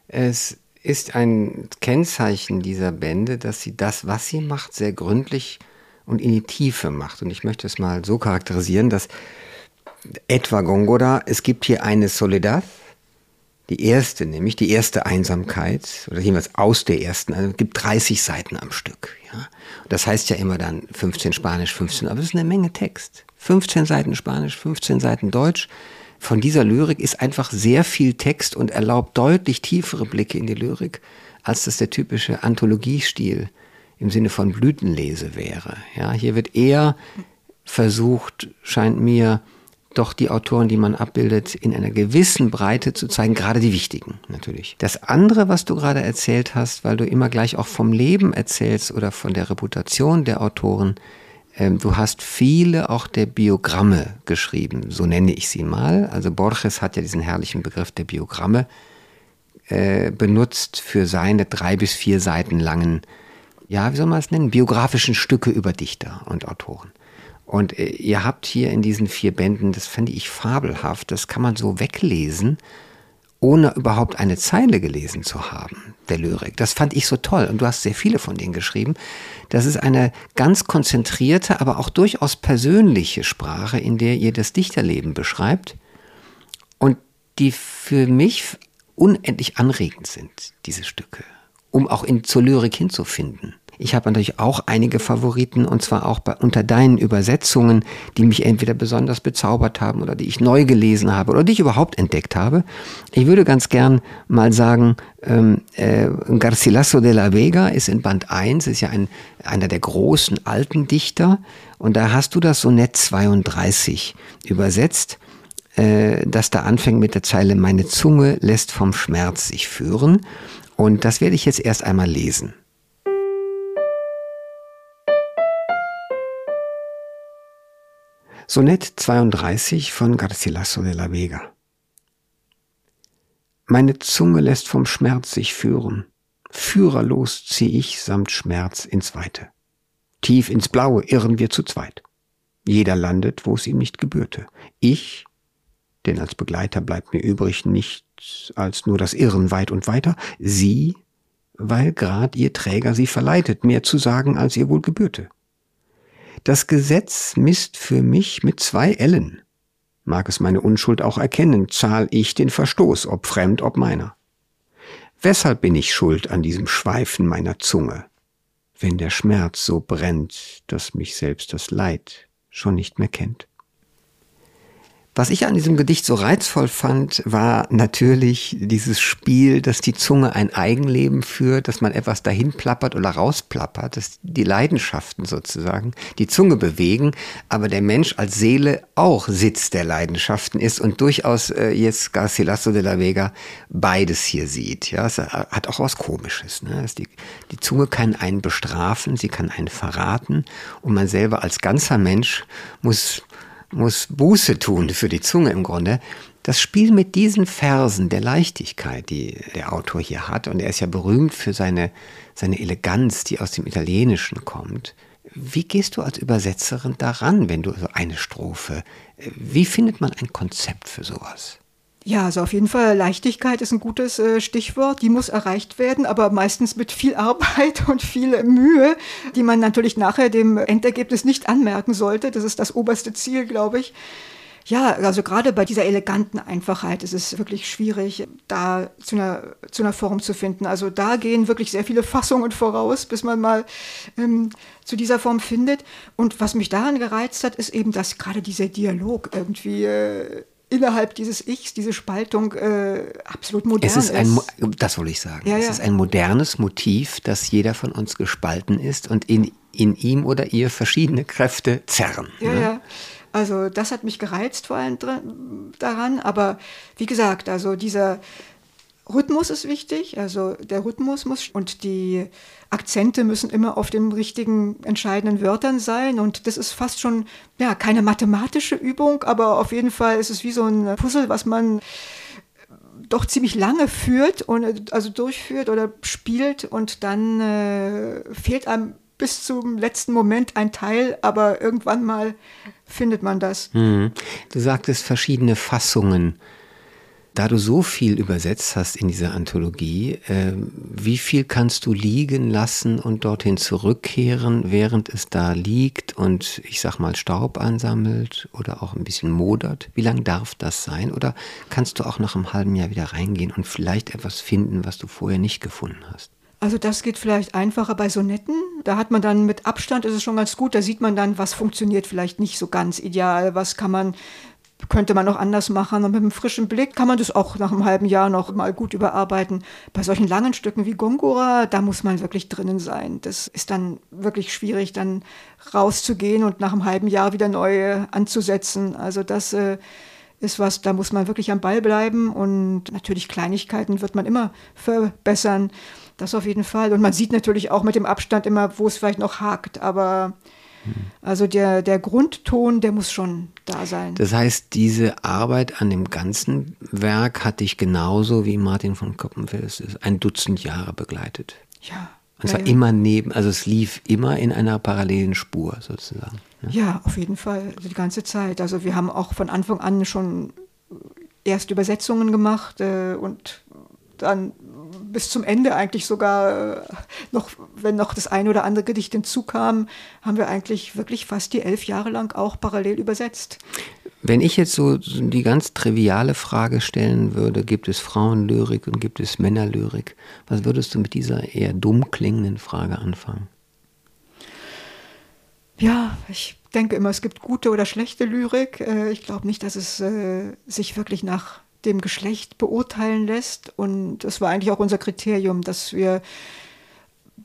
es ist ein Kennzeichen dieser Bände, dass sie das, was sie macht, sehr gründlich und in die Tiefe macht. Und ich möchte es mal so charakterisieren, dass etwa Gongoda, es gibt hier eine Soledad, die erste, nämlich die erste Einsamkeit, oder jeweils aus der ersten, also es gibt 30 Seiten am Stück. Ja? Das heißt ja immer dann 15 Spanisch, 15, aber es ist eine Menge Text. 15 Seiten Spanisch, 15 Seiten Deutsch. Von dieser Lyrik ist einfach sehr viel Text und erlaubt deutlich tiefere Blicke in die Lyrik, als das der typische Anthologiestil im Sinne von Blütenlese wäre. Ja, hier wird eher versucht, scheint mir, doch die Autoren, die man abbildet, in einer gewissen Breite zu zeigen, gerade die wichtigen natürlich. Das andere, was du gerade erzählt hast, weil du immer gleich auch vom Leben erzählst oder von der Reputation der Autoren, ähm, du hast viele auch der Biogramme geschrieben, so nenne ich sie mal. Also Borges hat ja diesen herrlichen Begriff der Biogramme äh, benutzt für seine drei bis vier Seiten langen, ja, wie soll man es nennen, biografischen Stücke über Dichter und Autoren. Und äh, ihr habt hier in diesen vier Bänden, das fände ich fabelhaft, das kann man so weglesen, ohne überhaupt eine Zeile gelesen zu haben, der Lyrik. Das fand ich so toll. Und du hast sehr viele von denen geschrieben. Das ist eine ganz konzentrierte, aber auch durchaus persönliche Sprache, in der ihr das Dichterleben beschreibt und die für mich unendlich anregend sind, diese Stücke, um auch in, zur Lyrik hinzufinden. Ich habe natürlich auch einige Favoriten und zwar auch bei, unter deinen Übersetzungen, die mich entweder besonders bezaubert haben oder die ich neu gelesen habe oder die ich überhaupt entdeckt habe. Ich würde ganz gern mal sagen, ähm, äh, Garcilaso de la Vega ist in Band 1, ist ja ein, einer der großen alten Dichter und da hast du das Sonett 32 übersetzt äh, das da anfängt mit der Zeile Meine Zunge lässt vom Schmerz sich führen. Und das werde ich jetzt erst einmal lesen. Sonett 32 von Garcilaso de la Vega. Meine Zunge lässt vom Schmerz sich führen. Führerlos zieh ich samt Schmerz ins Weite. Tief ins Blaue irren wir zu zweit. Jeder landet, wo es ihm nicht gebührte. Ich, denn als Begleiter bleibt mir übrig nichts als nur das Irren weit und weiter. Sie, weil grad ihr Träger sie verleitet, mehr zu sagen, als ihr wohl gebührte. Das Gesetz misst für mich mit zwei Ellen. Mag es meine Unschuld auch erkennen, zahl ich den Verstoß, ob fremd, ob meiner. Weshalb bin ich schuld an diesem Schweifen meiner Zunge, wenn der Schmerz so brennt, dass mich selbst das Leid schon nicht mehr kennt? Was ich an diesem Gedicht so reizvoll fand, war natürlich dieses Spiel, dass die Zunge ein Eigenleben führt, dass man etwas dahin plappert oder rausplappert, dass die Leidenschaften sozusagen die Zunge bewegen, aber der Mensch als Seele auch Sitz der Leidenschaften ist und durchaus äh, jetzt Garcilaso de la Vega beides hier sieht. Ja, es hat auch was Komisches. Ne? Die, die Zunge kann einen bestrafen, sie kann einen verraten und man selber als ganzer Mensch muss muss Buße tun für die Zunge im Grunde. Das Spiel mit diesen Versen der Leichtigkeit, die der Autor hier hat, und er ist ja berühmt für seine, seine Eleganz, die aus dem Italienischen kommt, Wie gehst du als Übersetzerin daran, wenn du so eine Strophe, wie findet man ein Konzept für sowas? Ja, also auf jeden Fall Leichtigkeit ist ein gutes äh, Stichwort. Die muss erreicht werden, aber meistens mit viel Arbeit und viel Mühe, die man natürlich nachher dem Endergebnis nicht anmerken sollte. Das ist das oberste Ziel, glaube ich. Ja, also gerade bei dieser eleganten Einfachheit ist es wirklich schwierig, da zu einer, zu einer Form zu finden. Also da gehen wirklich sehr viele Fassungen voraus, bis man mal ähm, zu dieser Form findet. Und was mich daran gereizt hat, ist eben, dass gerade dieser Dialog irgendwie äh, innerhalb dieses Ichs, diese Spaltung äh, absolut modern es ist. Ein, das wollte ich sagen. Ja, es ja. ist ein modernes Motiv, dass jeder von uns gespalten ist und in, in ihm oder ihr verschiedene Kräfte zerren. Ja, ne? ja. Also das hat mich gereizt vor allem daran. Aber wie gesagt, also dieser Rhythmus ist wichtig. Also der Rhythmus muss und die Akzente müssen immer auf den richtigen entscheidenden Wörtern sein. Und das ist fast schon ja keine mathematische Übung, aber auf jeden Fall ist es wie so ein Puzzle, was man doch ziemlich lange führt und also durchführt oder spielt und dann äh, fehlt einem bis zum letzten Moment ein Teil, aber irgendwann mal findet man das. Mhm. Du sagtest verschiedene Fassungen. Da du so viel übersetzt hast in dieser Anthologie, äh, wie viel kannst du liegen lassen und dorthin zurückkehren, während es da liegt und ich sag mal Staub ansammelt oder auch ein bisschen modert? Wie lang darf das sein? Oder kannst du auch nach einem halben Jahr wieder reingehen und vielleicht etwas finden, was du vorher nicht gefunden hast? Also das geht vielleicht einfacher bei Sonetten. Da hat man dann mit Abstand, ist es schon ganz gut, da sieht man dann, was funktioniert vielleicht nicht so ganz ideal, was kann man, könnte man noch anders machen. Und mit einem frischen Blick kann man das auch nach einem halben Jahr noch mal gut überarbeiten. Bei solchen langen Stücken wie Gongora, da muss man wirklich drinnen sein. Das ist dann wirklich schwierig, dann rauszugehen und nach einem halben Jahr wieder neu anzusetzen. Also das äh, ist was, da muss man wirklich am Ball bleiben und natürlich Kleinigkeiten wird man immer verbessern. Das auf jeden Fall. Und man sieht natürlich auch mit dem Abstand immer, wo es vielleicht noch hakt. Aber also der, der Grundton, der muss schon da sein. Das heißt, diese Arbeit an dem ganzen Werk hat dich genauso wie Martin von Koppenfels ein Dutzend Jahre begleitet. Ja. Und zwar ja, ja. immer neben, also es lief immer in einer parallelen Spur sozusagen. Ne? Ja, auf jeden Fall, also die ganze Zeit. Also wir haben auch von Anfang an schon erst Übersetzungen gemacht äh, und dann bis zum Ende eigentlich sogar äh, noch, wenn noch das eine oder andere Gedicht hinzukam, haben wir eigentlich wirklich fast die elf Jahre lang auch parallel übersetzt. Wenn ich jetzt so die ganz triviale Frage stellen würde, gibt es Frauenlyrik und gibt es Männerlyrik, was würdest du mit dieser eher dumm klingenden Frage anfangen? Ja, ich denke immer, es gibt gute oder schlechte Lyrik. Äh, ich glaube nicht, dass es äh, sich wirklich nach dem Geschlecht beurteilen lässt. Und das war eigentlich auch unser Kriterium, dass wir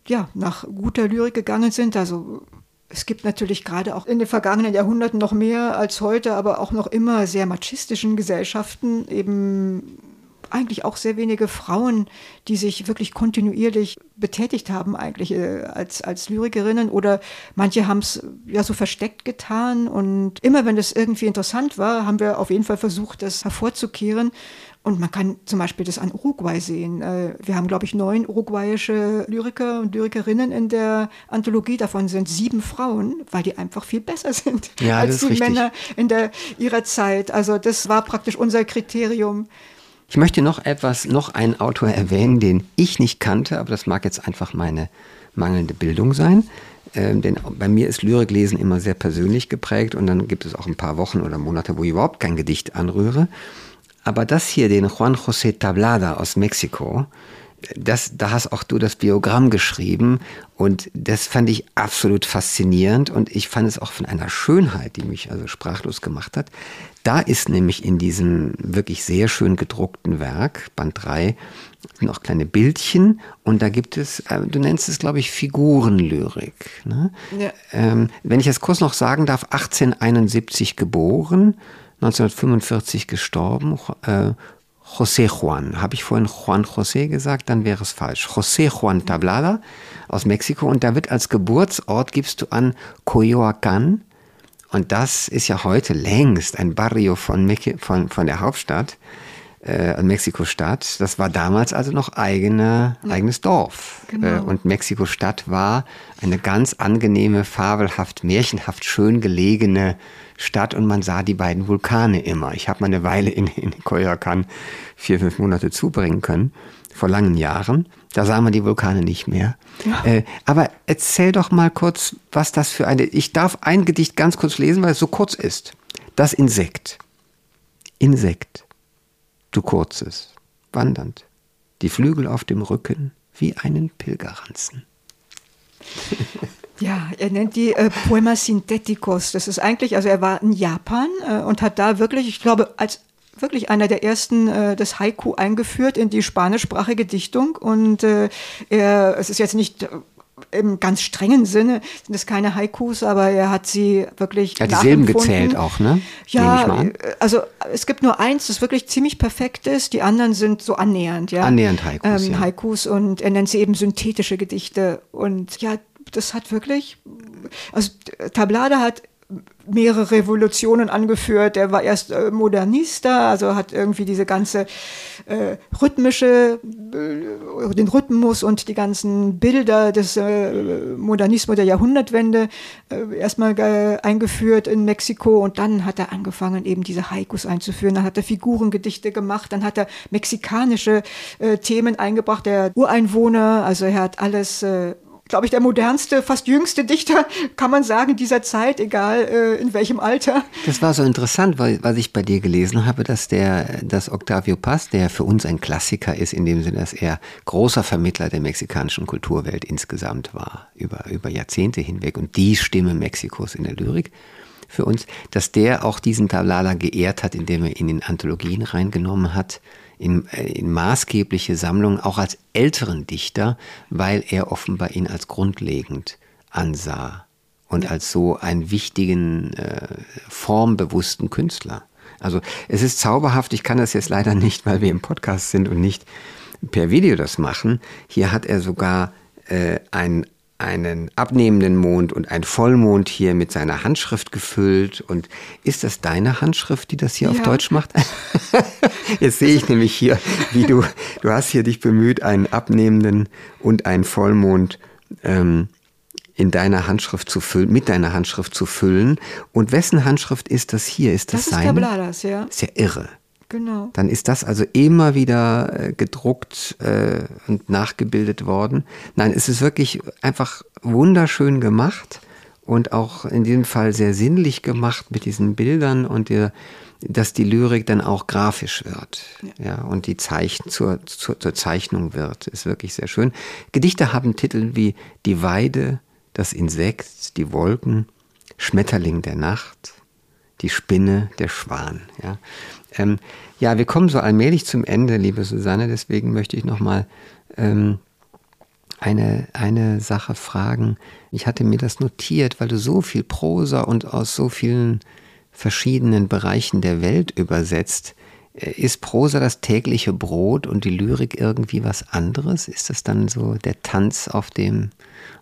ja, nach guter Lyrik gegangen sind. Also es gibt natürlich gerade auch in den vergangenen Jahrhunderten noch mehr als heute, aber auch noch immer sehr machistischen Gesellschaften eben eigentlich auch sehr wenige Frauen, die sich wirklich kontinuierlich betätigt haben, eigentlich äh, als, als Lyrikerinnen. Oder manche haben es ja so versteckt getan. Und immer wenn das irgendwie interessant war, haben wir auf jeden Fall versucht, das hervorzukehren. Und man kann zum Beispiel das an Uruguay sehen. Äh, wir haben, glaube ich, neun uruguayische Lyriker und Lyrikerinnen in der Anthologie. Davon sind sieben Frauen, weil die einfach viel besser sind ja, als die richtig. Männer in der, ihrer Zeit. Also das war praktisch unser Kriterium. Ich möchte noch etwas, noch einen Autor erwähnen, den ich nicht kannte, aber das mag jetzt einfach meine mangelnde Bildung sein. Ähm, denn bei mir ist Lyriklesen immer sehr persönlich geprägt und dann gibt es auch ein paar Wochen oder Monate, wo ich überhaupt kein Gedicht anrühre. Aber das hier, den Juan José Tablada aus Mexiko, das, da hast auch du das Biogramm geschrieben und das fand ich absolut faszinierend und ich fand es auch von einer Schönheit, die mich also sprachlos gemacht hat. Da ist nämlich in diesem wirklich sehr schön gedruckten Werk, Band 3, noch kleine Bildchen und da gibt es, äh, du nennst es, glaube ich, Figurenlyrik. Ne? Ja. Ähm, wenn ich das kurz noch sagen darf, 1871 geboren, 1945 gestorben, äh, José Juan. Habe ich vorhin Juan José gesagt, dann wäre es falsch. José Juan Tablada aus Mexiko und da wird als Geburtsort gibst du an Coyoacán und das ist ja heute längst ein Barrio von, von, von der Hauptstadt. äh, Mexiko-Stadt, das war damals also noch eigene, eigenes Dorf. Genau. Äh, und Mexiko-Stadt war eine ganz angenehme, fabelhaft, märchenhaft schön gelegene Stadt und man sah die beiden Vulkane immer. Ich habe mal eine Weile in, in Coyoacan vier, fünf Monate zubringen können, vor langen Jahren. Da sah man die Vulkane nicht mehr. Ja. Äh, aber erzähl doch mal kurz, was das für eine. Ich darf ein Gedicht ganz kurz lesen, weil es so kurz ist. Das Insekt. Insekt. Du kurzes, wandernd. Die Flügel auf dem Rücken wie einen Pilgerranzen. Ja, er nennt die äh, Poema Syntheticos. Das ist eigentlich, also er war in Japan äh, und hat da wirklich, ich glaube, als wirklich einer der ersten äh, das Haiku eingeführt in die spanischsprachige Dichtung. Und äh, er, es ist jetzt nicht äh, im ganz strengen Sinne, sind es keine Haikus, aber er hat sie wirklich. Er hat die Silben gezählt auch, ne? Ja, äh, also es gibt nur eins, das wirklich ziemlich perfekt ist. Die anderen sind so annähernd, ja. Annähernd Haikus, Ähm, ja. Haikus und er nennt sie eben synthetische Gedichte. Und ja, das hat wirklich, also Tablada hat mehrere Revolutionen angeführt. Er war erst äh, Modernista, also hat irgendwie diese ganze äh, rhythmische, äh, den Rhythmus und die ganzen Bilder des äh, Modernismus der Jahrhundertwende äh, erstmal äh, eingeführt in Mexiko und dann hat er angefangen, eben diese Haikus einzuführen. Dann hat er Figurengedichte gemacht, dann hat er mexikanische Themen eingebracht, der Ureinwohner, also er hat alles glaube ich, der modernste, fast jüngste Dichter, kann man sagen, dieser Zeit, egal äh, in welchem Alter. Das war so interessant, weil was ich bei dir gelesen habe, dass der, dass Octavio Paz, der für uns ein Klassiker ist, in dem Sinne, dass er großer Vermittler der mexikanischen Kulturwelt insgesamt war, über, über Jahrzehnte hinweg und die Stimme Mexikos in der Lyrik für uns, dass der auch diesen Tablala geehrt hat, indem er ihn in Anthologien reingenommen hat, in, in maßgebliche Sammlungen, auch als älteren Dichter, weil er offenbar ihn als grundlegend ansah und als so einen wichtigen, äh, formbewussten Künstler. Also es ist zauberhaft, ich kann das jetzt leider nicht, weil wir im Podcast sind und nicht per Video das machen. Hier hat er sogar äh, ein, einen abnehmenden Mond und einen Vollmond hier mit seiner Handschrift gefüllt. Und ist das deine Handschrift, die das hier auf Ja. Deutsch macht? Jetzt sehe ich nämlich hier, wie du, du hast hier dich bemüht, einen abnehmenden und einen Vollmond ähm, in deiner Handschrift zu füllen, mit deiner Handschrift zu füllen. Und wessen Handschrift ist das hier? Ist das, Das ist? Tabladas, ja. Ist ja irre. Genau. Dann ist das also immer wieder äh, gedruckt äh, und nachgebildet worden. Nein, es ist wirklich einfach wunderschön gemacht und auch in diesem Fall sehr sinnlich gemacht mit diesen Bildern und der, dass die Lyrik dann auch grafisch wird. Ja, und die Zeichen zur, zur, zur Zeichnung wird. Ist wirklich sehr schön. Gedichte haben Titel wie Die Weide, das Insekt, die Wolken, Schmetterling der Nacht, die Spinne, der Schwan. Ja, ähm, ja wir kommen so allmählich zum Ende, liebe Susanne. Deswegen möchte ich noch mal ähm, eine, eine Sache fragen. Ich hatte mir das notiert, weil du so viel Prosa und aus so vielen verschiedenen Bereichen der Welt übersetzt. Äh, Ist Prosa das tägliche Brot und die Lyrik irgendwie was anderes? Ist das dann so der Tanz auf dem,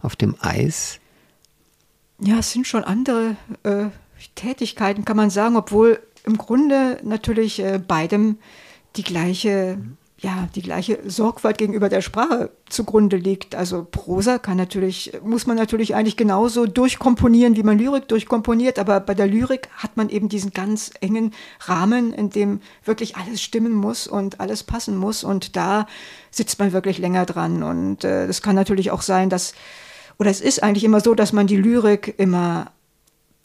auf dem Eis? Ja, es sind schon andere äh, Tätigkeiten, kann man sagen, obwohl im Grunde natürlich äh, beidem die gleiche, ja, die gleiche Sorgfalt gegenüber der Sprache zugrunde liegt. Also Prosa kann natürlich, muss man natürlich eigentlich genauso durchkomponieren, wie man Lyrik durchkomponiert, aber bei der Lyrik hat man eben diesen ganz engen Rahmen, in dem wirklich alles stimmen muss und alles passen muss und da sitzt man wirklich länger dran und äh, das kann natürlich auch sein, dass oder es ist eigentlich immer so, dass man die Lyrik immer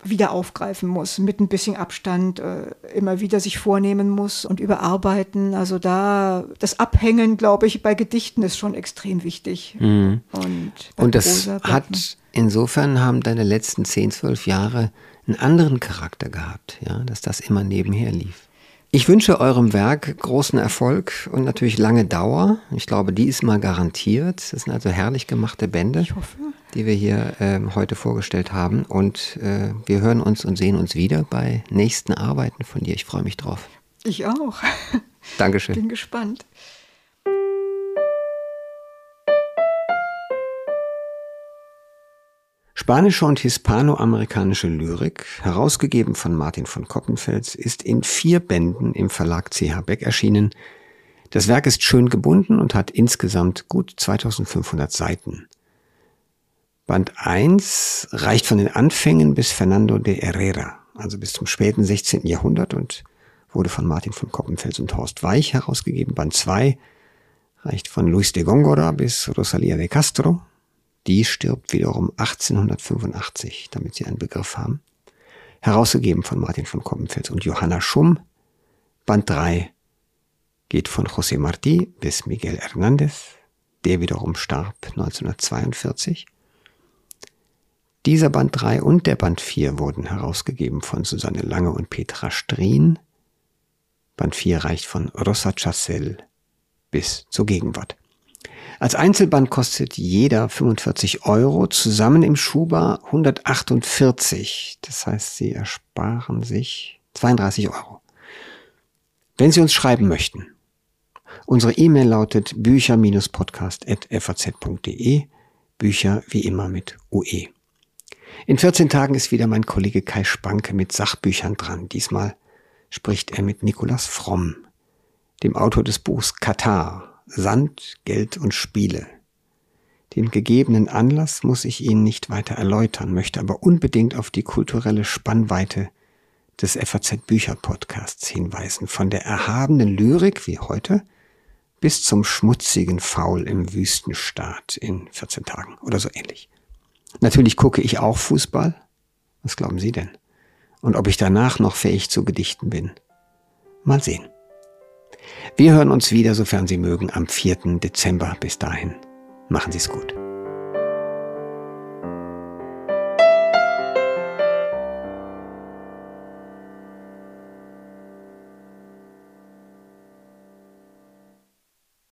wieder aufgreifen muss, mit ein bisschen Abstand, äh, immer wieder sich vornehmen muss und überarbeiten. Also da das Abhängen, glaube ich, bei Gedichten ist schon extrem wichtig. Und, Mhm. Und das bleibt man- hat, insofern haben deine letzten 10, 12 Jahre einen anderen Charakter gehabt, ja, dass das immer nebenher lief. Ich wünsche eurem Werk großen Erfolg und natürlich lange Dauer. Ich glaube, die ist mal garantiert. Das sind also herrlich gemachte Bände, Ich hoffe. Die wir hier ähm, heute vorgestellt haben. Und äh, wir hören uns und sehen uns wieder bei nächsten Arbeiten von dir. Ich freue mich drauf. Ich auch. Dankeschön. Bin gespannt. Spanische und hispanoamerikanische Lyrik, herausgegeben von Martin von Koppenfels, ist in vier Bänden im Verlag CH Beck erschienen. Das Werk ist schön gebunden und hat insgesamt gut 2500 Seiten. Band 1 reicht von den Anfängen bis Fernando de Herrera, also bis zum späten 16. Jahrhundert und wurde von Martin von Koppenfels und Horst Weich herausgegeben. Band 2 reicht von Luis de Góngora bis Rosalia de Castro, die stirbt wiederum 1885, damit Sie einen Begriff haben. Herausgegeben von Martin von Koppenfels und Johanna Schumm. Band 3 geht von José Martí bis Miguel Hernández. Der wiederum starb 1942. Dieser Band 3 und der Band 4 wurden herausgegeben von Susanne Lange und Petra Strien. Band 4 reicht von Rosa Chassel bis zur Gegenwart. Als Einzelband kostet jeder 45 Euro, zusammen im Schuber 148. Das heißt, Sie ersparen sich 32 Euro. Wenn Sie uns schreiben möchten, unsere E-Mail lautet bücher-podcast.faz.de, Bücher wie immer mit UE. In 14 Tagen ist wieder mein Kollege Kai Spanke mit Sachbüchern dran. Diesmal spricht er mit Nikolas Fromm, dem Autor des Buchs Katar, Sand, Geld und Spiele. Den gegebenen Anlass muss ich Ihnen nicht weiter erläutern, möchte aber unbedingt auf die kulturelle Spannweite des FAZ Bücher Podcasts hinweisen, von der erhabenen Lyrik wie heute bis zum schmutzigen Faul im Wüstenstaat in 14 Tagen oder so ähnlich. Natürlich gucke ich auch Fußball. Was glauben Sie denn? Und ob ich danach noch fähig zu Gedichten bin? Mal sehen. Wir hören uns wieder, sofern Sie mögen, am 4. Dezember. Bis dahin, machen Sie es gut.